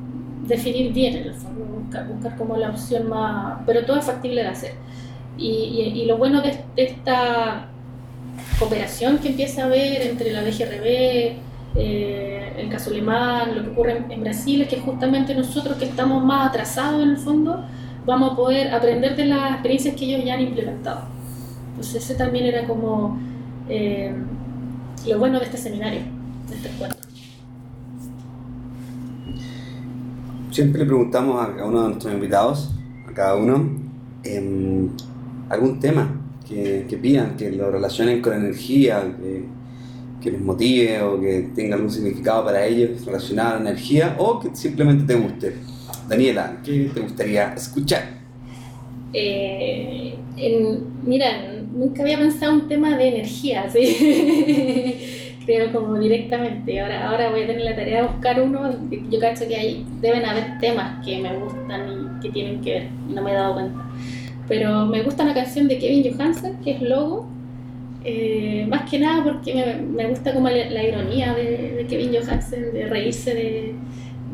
definir bien en el fondo, buscar, buscar como la opción más... Pero todo es factible de hacer. Y, y- lo bueno de, esta cooperación que empieza a haber entre la DGRB, eh, el caso alemán, lo que ocurre en Brasil, es que justamente nosotros que estamos más atrasados en el fondo, vamos a poder aprender de las experiencias que ellos ya han implementado. Entonces ese también era como eh, lo bueno de este seminario, de este encuentro. Siempre le preguntamos a uno de nuestros invitados, a cada uno, em, algún tema que, que pidan, que lo relacionen con energía, que, que les motive o que tenga algún significado para ellos relacionado a la energía o que simplemente te guste. Daniela, ¿qué te gustaría escuchar? Eh, mira, nunca había pensado un tema de energía, ¿sí? *laughs* Creo como directamente. Ahora, ahora voy a tener la tarea de buscar uno. Yo cacho que ahí deben haber temas que me gustan y que tienen que ver. No me he dado cuenta. Pero me gusta una canción de Kevin Johansen, que es Logo. Eh, más que nada porque me, gusta como la, la ironía de, de Kevin Johansen, de reírse de,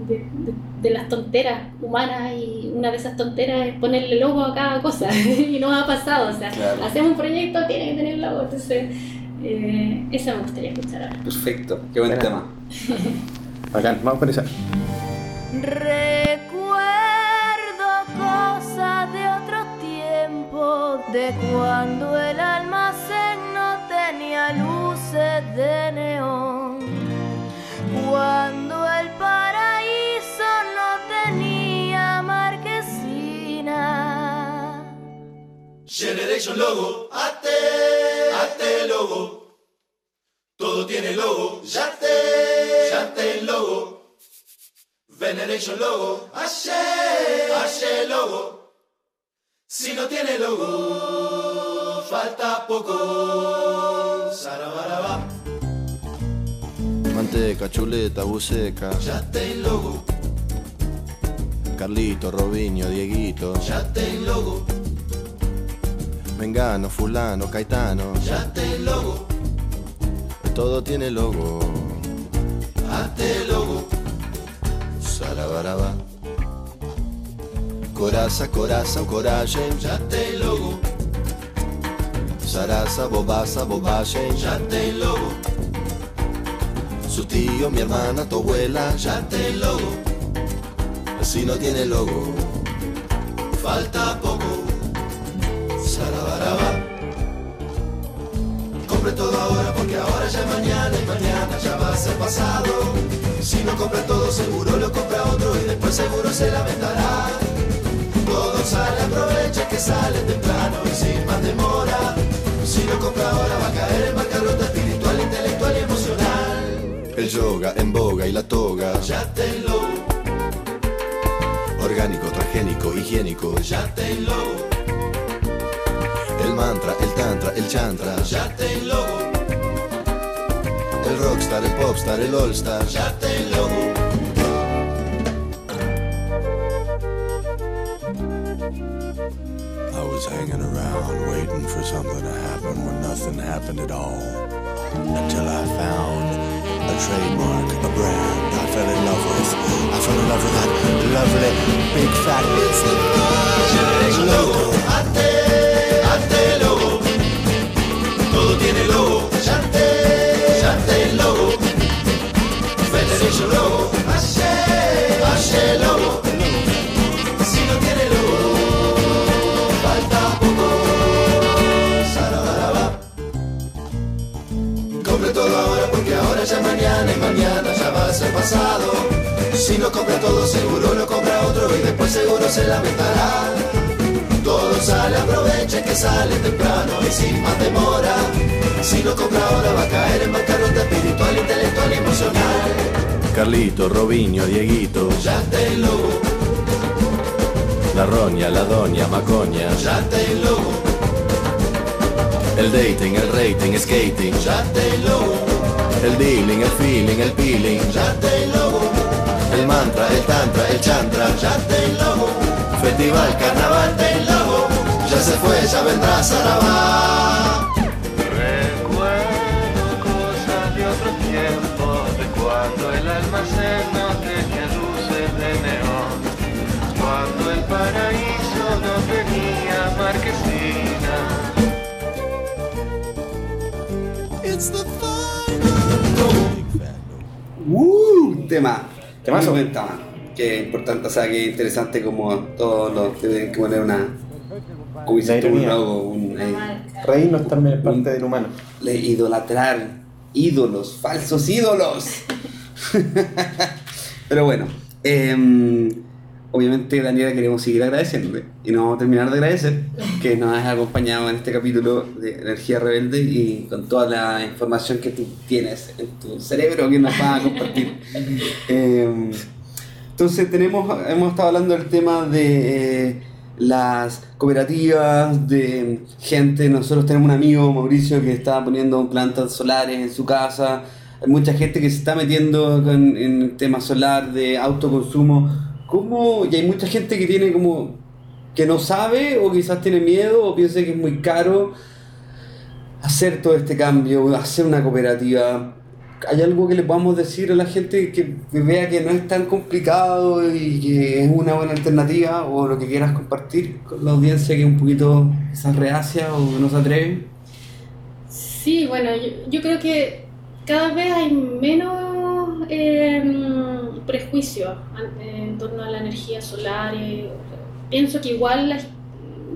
de, de- de las tonteras humanas y una de esas tonteras es ponerle logo a cada cosa *laughs* y no ha pasado, o sea, Claro. hacemos un proyecto, tiene que tener logo, entonces eh, esa me gustaría escuchar ahora. Perfecto, qué buen tema. *laughs* Bacán, vamos con esa. Recuerdo cosas de otro tiempo, de cuando el almacén no tenía luces de neón, cuando el paraíso Generation Logo, ate, ate logo. Todo tiene logo, yate, yate logo. Veneration Logo, ashe, ashe logo. Si no tiene logo, falta poco. Sarabaraba, Manteca, chuleta, buceca, yate logo, Carlito, Robinho, Dieguito, yate logo, Mengano, Fulano, Caetano, yate logo, todo tiene logo. ate logo. Sarabaraba. Coraza, coraza, coragen, Yate logo, Sarasa, bobaza, bobagen, yate logo, su tío, mi hermana, tu abuela, yate logo. si no tiene logo. falta poco. Ahora ya es mañana y mañana ya va a ser pasado. Si no compra todo seguro lo compra otro y después seguro se lamentará. Todo sale, aprovecha que sale temprano y sin más demora. Si no compra ahora va a caer en bancarrota espiritual, intelectual y emocional. El yoga en boga y la toga, Ya te lo, orgánico, transgénico, higiénico, ya te lo, el mantra, el tantra, el chantra, ya te lo, el rockstar, el popstar, el allstar, ya te lo. I was hanging around waiting for something to happen when nothing happened at all. Until I found a trademark, a brand I fell in love with. I fell in love with that lovely big fat Generation Logo, ate, ate logo. Todo tiene logo, Ashe, ashe logo. Si no tiene logo, falta poco. Sarabaraba. Compre todo ahora porque ahora ya es mañana y mañana ya va a ser pasado. Si no compra todo seguro lo compra otro y después seguro se lamentará. Todo sale, aproveche que sale temprano y sin más demora. Si no compra ahora va a caer en bancarrota espiritual, intelectual y emocional. Carlito, Robinho, Dieguito, Ya te logo, la roña, la doña, macoña, ya te logo, el dating, el rating, skating, ya te logo, el dealing, el feeling, el peeling, ya te logo, el mantra, el tantra, el chantra, ya te logo, festival, carnaval, te logo. Ya se fue, ya vendrá Sarabá. Almacén no tenía luces de neón, cuando el paraíso no tenía marquesina. It's the ¡Uh! Un tema. Temazo. Muy buen tema. Qué importante, o sea, qué interesante como todos los tienen que poner una. Como tú, un ironía. logo, un, eh, Reírnos también es parte del humano. le- idolatrar ídolos, falsos ídolos. *laughs* *laughs* Pero bueno, em, obviamente Daniela queremos seguir agradeciéndote y no vamos a terminar de agradecer que nos has acompañado en este capítulo de Energía Rebelde y con toda la información que tú tienes en tu cerebro que nos vas a compartir. *laughs* Em, entonces tenemos, hemos estado hablando del tema de, eh, las cooperativas de gente. Nosotros tenemos un amigo, Mauricio, que está poniendo plantas solares en su casa. Hay mucha gente que se está metiendo con- en el tema solar de autoconsumo. ¿Cómo? Y hay mucha gente que tiene como que no sabe o quizás tiene miedo o piensa que es muy caro hacer todo este cambio, hacer una cooperativa. ¿Hay algo que le podamos decir a la gente que vea que no es tan complicado y que es una buena alternativa o lo que quieras compartir con la audiencia que es un poquito quizás reacia o no se atreve? Sí, bueno, yo, yo creo que cada vez hay menos eh, prejuicio an- en torno a la energía solar. pienso que igual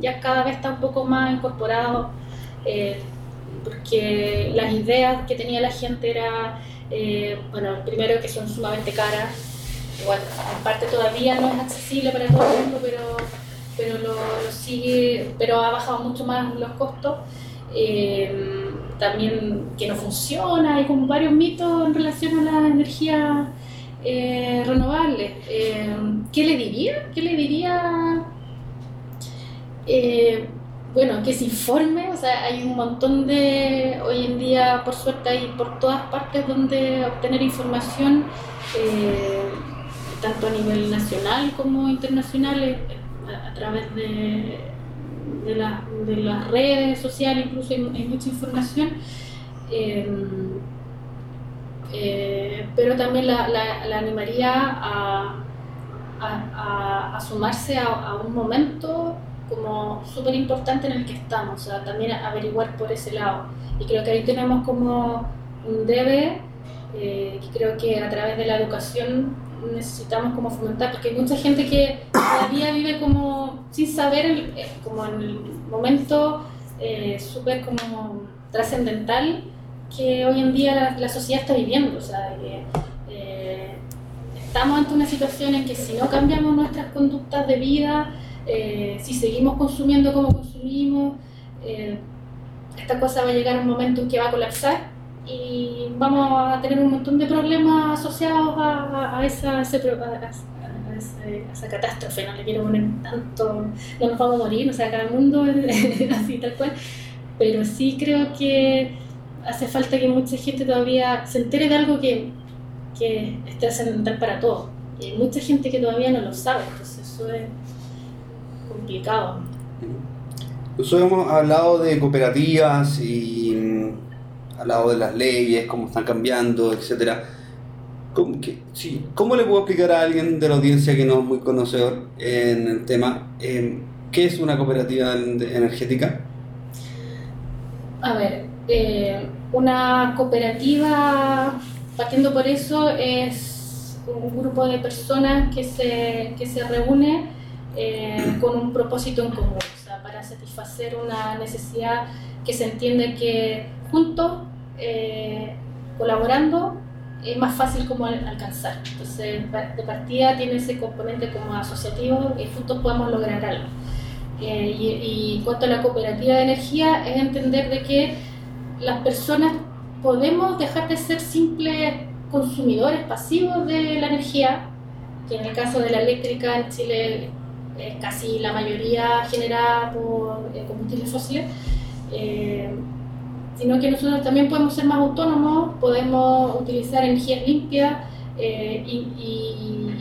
ya cada vez está un poco más incorporado, eh, porque las ideas que tenía la gente era, eh, bueno, primero que son sumamente caras, igual en parte todavía no es accesible para todo el mundo, pero, pero lo, sigue, pero ha bajado mucho más los costos. Eh, también que no funciona, hay como varios mitos en relación a la energía eh, renovable. Eh, ¿Qué le diría? ¿Qué le diría? Eh, bueno, que se informe, o sea, hay un montón de, hoy en día por suerte hay por todas partes donde obtener información, tanto a nivel nacional como internacional, a través de, de, la- de las redes sociales, incluso hay, mucha información. Eh, eh, pero también la, la- animaría a, a- a- sumarse a, un momento como súper importante en el que estamos, o sea, también averiguar por ese lado. Y creo que ahí tenemos como un debe eh, creo que a través de la educación necesitamos como fomentar, porque hay mucha gente que todavía vive como sin saber, el- eh, como en el momento eh, súper como trascendental que hoy en día la, sociedad está viviendo. O sea, que, eh, estamos ante una situación en que si no cambiamos nuestras conductas de vida, eh, si seguimos consumiendo como consumimos, esta cosa va a llegar a un momento en que va a colapsar y vamos a tener un montón de problemas asociados a, a- a esa, a ese a- a- a ese- a esa catástrofe. No le quiero poner tanto, no nos vamos a morir, no se acaba el mundo *laughs* así tal cual, pero sí creo que hace falta que mucha gente todavía se entere de algo que, que es trascendental para todos. Y hay mucha gente que todavía no lo sabe, entonces eso es complicado. Nosotros hemos hablado de cooperativas y mm, hablado de las leyes, cómo están cambiando, etcétera. ¿Cómo, que- sí, ¿Cómo le puedo explicar a alguien de la audiencia que no es muy conocedor en el tema eh, qué es una cooperativa energética? A ver, eh, una cooperativa, partiendo por eso, es un grupo de personas que se, que se reúne eh, *clears throat* con un propósito en común, o sea, para satisfacer una necesidad que se entiende que juntos, eh, colaborando, es más fácil como al- alcanzar. Entonces, de partida tiene ese componente como asociativo y juntos podemos lograr algo. Eh, y, y en cuanto a la cooperativa de energía, es entender de que las personas podemos dejar de ser simples consumidores pasivos de la energía, que en el caso de la eléctrica en Chile es casi la mayoría generada por eh, combustibles fósiles, eh, sino que nosotros también podemos ser más autónomos, podemos utilizar energías limpias eh, y,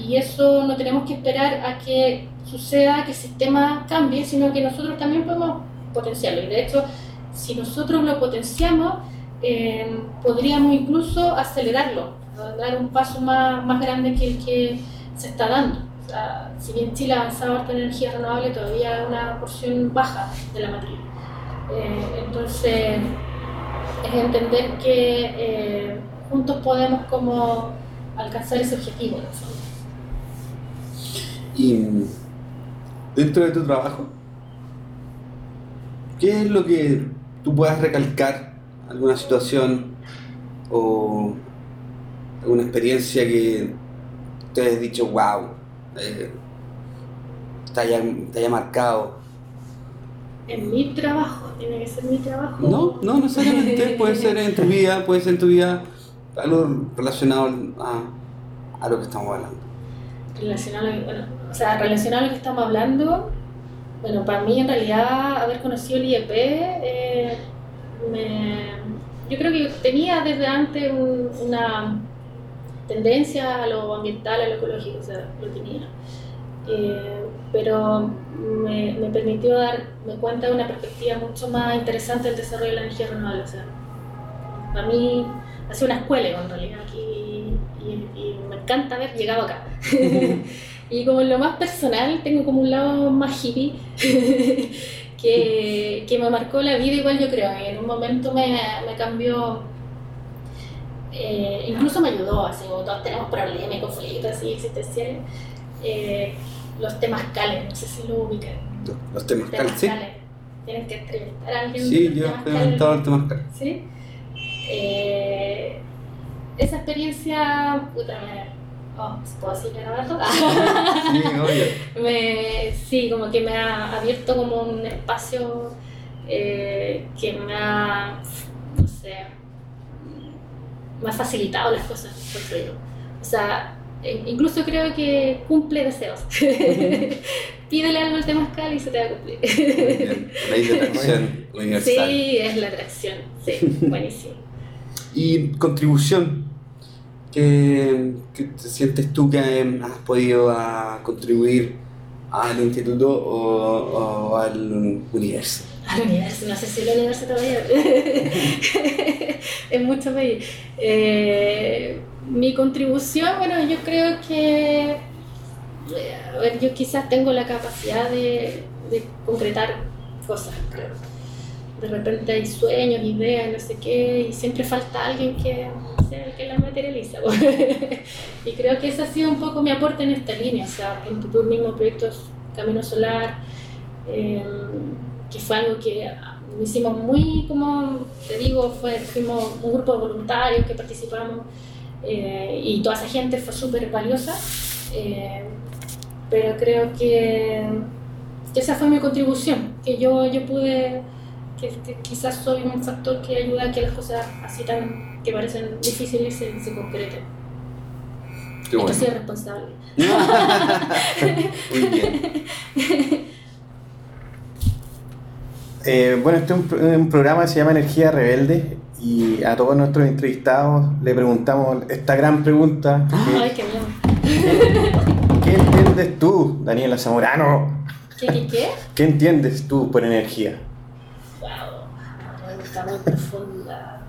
eso no tenemos que esperar a que suceda, que el sistema cambie, sino que nosotros también podemos potenciarlo. Y de hecho, si nosotros lo potenciamos, eh, podríamos incluso acelerarlo, dar un paso más, más grande que el que se está dando. O sea, si bien Chile ha avanzado en energía renovable, todavía una porción baja de la matriz. Eh, entonces, es entender que eh, juntos podemos como alcanzar ese objetivo. fondo. Y dentro de tu trabajo, ¿qué es lo que tú puedas recalcar? ¿Alguna situación o alguna experiencia que te hayas dicho, wow, eh, te, haya, te haya marcado? En mi trabajo, tiene que ser mi trabajo. No, no necesariamente, puede ser en tu vida, puede ser en tu vida algo relacionado a, a lo que estamos hablando. relacionado a lo, bueno, o sea, relacionado a lo que estamos hablando, Bueno, para mí en realidad haber conocido el IEP, eh, me- yo creo que tenía desde antes un- una tendencia a lo ambiental, a lo ecológico, o sea, lo tenía. Eh, pero me, me permitió darme cuenta de una perspectiva mucho más interesante del desarrollo de la energía renovable. O sea, para mí ha sido una escuela en realidad aquí y, y me encanta haber llegado acá. *laughs* y como en lo más personal, tengo como un lado más hippie *laughs* que, que me marcó la vida igual yo creo. Y en un momento me, me cambió, eh, incluso me ayudó, así como todos tenemos problemas y conflictos así existenciales. Eh, los temas cales, no sé si lo ubican. Los temas cal, sí. Tienes que entrevistar a alguien. Sí, yo he experimentado el Temazcal. Sí. Eh, esa experiencia, puta, me. Oh, ¿puedo decir garabato? *laughs* Sí, obvio. me, sí, como que me ha abierto como un espacio eh, que me ha, no sé, me ha facilitado las cosas, por creo. O sea, e- incluso creo que cumple deseos. *laughs* Pídele algo al temazcal y se te va a cumplir. Ley de atracción universal. Sí, es la atracción, sí, buenísimo. *laughs* Y contribución. ¿Qué, qué te sientes tú que eh, has podido ah, contribuir al instituto o, o al universo? Al universo, no sé si el universo todavía *laughs* es mucho pedir. Eh, mi contribución, bueno, yo creo que, a ver, yo quizás tengo la capacidad de, concretar cosas, creo. De repente hay sueños, ideas, no sé qué, y siempre falta alguien que sea el que la materializa. *laughs* y creo que ese ha sido un poco mi aporte en esta línea, o sea, en tu mismo proyecto Camino Solar, eh, que fue algo que hicimos muy, como te digo, fue, fuimos un grupo de voluntarios que participamos eh, y toda esa gente fue súper valiosa, eh, pero creo que, que esa fue mi contribución, que yo, yo pude, que, que quizás soy un factor que ayuda a que las cosas así tan, que parecen difíciles se, se concreten. Qué soy responsable. Muy bien. *laughs* Eh, bueno, este es un, un programa que se llama Energía Rebelde y a todos nuestros entrevistados le preguntamos esta gran pregunta. Ay, qué miedo. ¿Qué entiendes tú, Daniela Zamorano? ¿Qué, qué, qué? ¿Qué entiendes tú por energía? Wow, una pregunta muy profunda.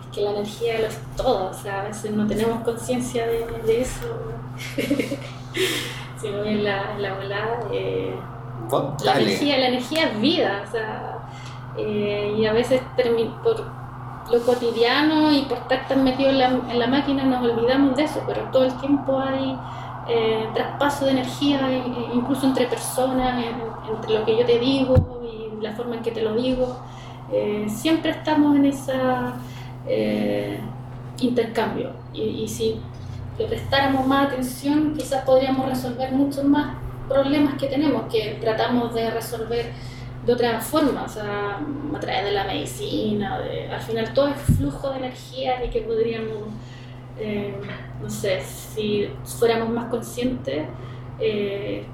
Es que la energía lo es todo, o sea, a veces no tenemos conciencia de, de eso. *laughs* si no en la, en la volada, eh, la energía, la energía es vida, o sea, eh, y a veces por lo cotidiano y por estar tan metido en la, en la máquina nos olvidamos de eso, pero todo el tiempo hay eh, traspaso de energía, e- e incluso entre personas, en- entre lo que yo te digo y la forma en que te lo digo. Eh, siempre estamos en ese intercambio y, y si le prestáramos más atención quizás podríamos resolver muchos más problemas que tenemos, que tratamos de resolver de otra forma, o sea, a través de la medicina, de- al final todo es flujo de energía y que podríamos, eh, no sé, si fuéramos más conscientes, eh,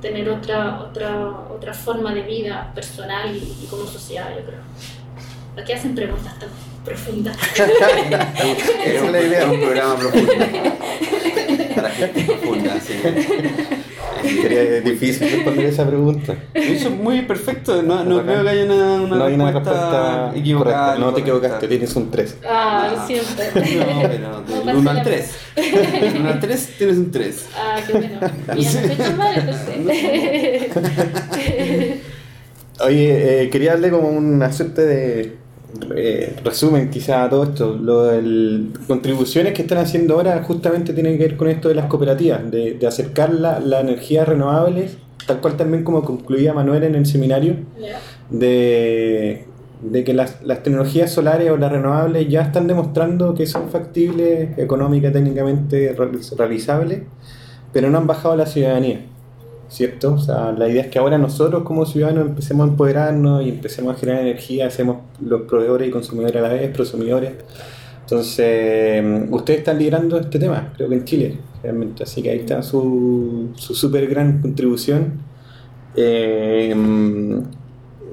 tener otra, otra, otra forma de vida personal y, y como sociedad, yo creo. ¿Para qué hacen preguntas tan profundas? *laughs* Es la idea de un programa profundo. Para gente profunda, sí. Sería *laughs* difícil responder esa pregunta. Eso es muy perfecto, no, no creo que haya una, una no hay una respuesta, respuesta equivocada. correcta. No te equivocaste, tienes un 3. Ah, No. siempre. *laughs* No, pero No del pasa 1 al la- 3. Del 1 al 3 tienes un 3. Ah, qué bueno. *laughs* Y ya no estoy tan mal, entonces. Oye, eh, quería darle como una suerte de eh, resumen quizá todo esto. Lo del- contribuciones que están haciendo ahora justamente tienen que ver con esto de las cooperativas, de, de acercar la, las energías renovables, tal cual también como concluía Manuel en el seminario, de, de que las, las tecnologías solares o las renovables ya están demostrando que son factibles, económicas, técnicamente realiz- realizables, pero no han bajado la ciudadanía. ¿Cierto? O sea, la idea es que ahora nosotros como ciudadanos empecemos a empoderarnos y empecemos a generar energía, hacemos los proveedores y consumidores a la vez, prosumidores. Entonces, mm, ustedes están liderando este tema, creo que en Chile, realmente. Así que ahí está su, su súper gran contribución Eh,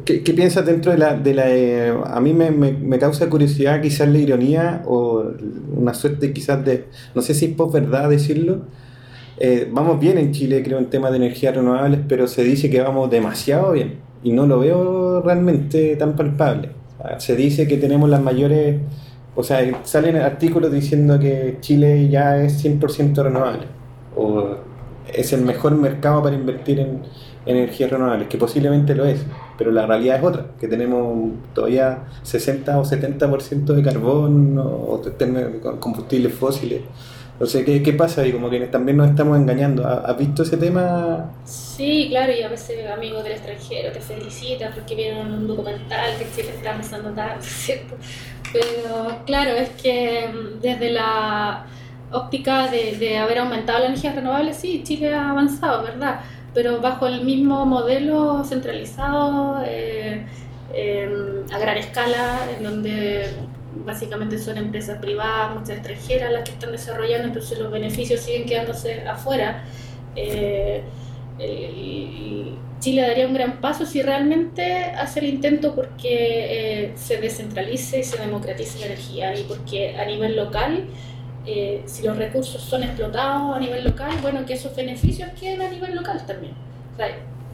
¿qué, qué piensas dentro de la... De la eh, a mí me, me- me causa curiosidad quizás la ironía o una suerte quizás de... No sé si es posverdad decirlo. Eh, vamos bien en Chile, creo, en temas de energías renovables, pero se dice que vamos demasiado bien y no lo veo realmente tan palpable. Se dice que tenemos las mayores... O sea, salen artículos diciendo que Chile ya es 100% renovable o es el mejor mercado para invertir en energías renovables, que posiblemente lo es, pero la realidad es otra, que tenemos todavía 60 o 70% de carbón o, combustibles fósiles. Entonces, ¿qué, qué pasa ahí? Como que también nos estamos engañando. ¿Ha- ¿Has visto ese tema? Sí, claro, y a veces amigos del extranjero te felicitan porque vieron un documental que Chile está avanzando tanto, *laughs* ¿cierto? Pero claro, es que mm, desde la óptica de, de haber aumentado la energía renovable, sí, Chile ha avanzado, ¿verdad? Pero bajo el mismo modelo centralizado, eh, eh, a gran escala, en donde básicamente son empresas privadas, muchas extranjeras las que están desarrollando, entonces los beneficios siguen quedándose afuera. Eh, Chile daría un gran paso si realmente hace el intento porque eh, se descentralice y se democratice la energía y porque a nivel local, eh, si los recursos son explotados a nivel local, bueno, que esos beneficios queden a nivel local también. O sea,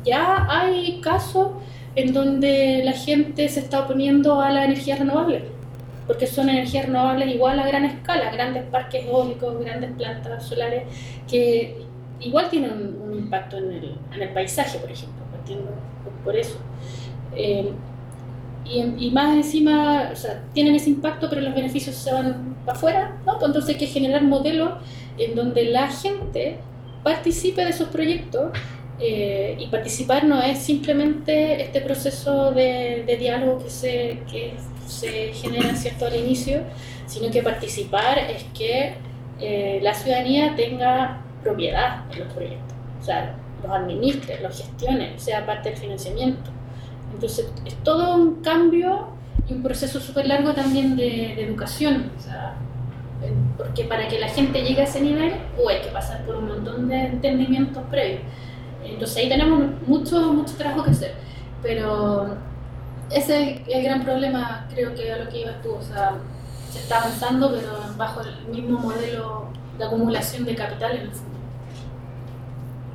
ya hay casos en donde la gente se está oponiendo a la energía renovable porque son energías renovables igual a gran escala, grandes parques eólicos, grandes plantas solares, que igual tienen un, impacto en el, en el paisaje, por ejemplo, partiendo por, eso. Eh, y, y más encima, o sea, tienen ese impacto, pero los beneficios se van para afuera, ¿no? Pues Entonces hay que generar modelos en donde la gente participe de esos proyectos eh, y participar no es simplemente este proceso de, de diálogo que se, que se genera ¿cierto? al inicio, sino que participar es que eh, la ciudadanía tenga propiedad en los proyectos, o sea, los administre, los gestione, sea parte del financiamiento. Entonces es todo un cambio y un proceso súper largo también de, educación, o sea, porque para que la gente llegue a ese nivel, uh, hay que pasar por un montón de entendimientos previos. Entonces ahí tenemos mucho, mucho trabajo que hacer, pero ese es el gran problema, creo que a lo que ibas tú, o sea, se está avanzando, pero bajo el mismo modelo de acumulación de capital en el fondo.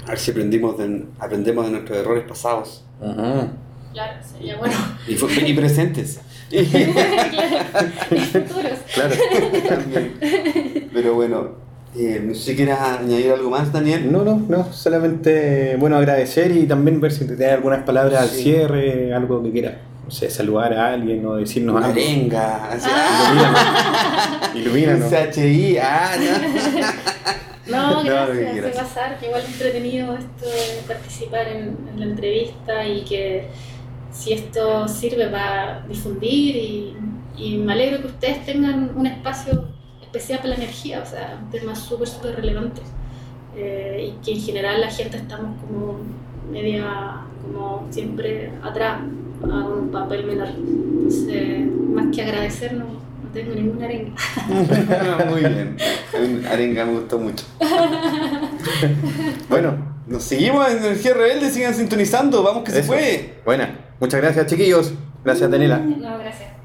A ver si aprendimos de- aprendemos de nuestros errores pasados. Claro, sería bueno. Y, presentes. *laughs* claro, y futuros. Claro, también. Pero bueno, eh, no sé si quieres añadir algo más, Daniel. No, no, no, solamente, bueno, agradecer y también ver si te tienes algunas palabras al cierre, algo que quieras, no sé, saludar a alguien o decirnos algo. así, Ilumínanos. *laughs* CHI, ah, *laughs* No, No, gracias, quieras. de pasar, que igual es entretenido esto de participar en, en la entrevista y que si esto sirve para difundir y, y me alegro que ustedes tengan un espacio especial para la energía, o sea, un tema súper, súper relevante Eh, y que en general la gente estamos como media, como siempre atrás, a un papel menor. Entonces, más que agradecer, no, no tengo ninguna arenga. *laughs* Muy bien. Arenga me gustó mucho. *laughs* Bueno, nos seguimos en Energía Rebelde, sigan sintonizando, vamos que se puede. Buena, muchas gracias chiquillos, gracias Daniela. No, gracias.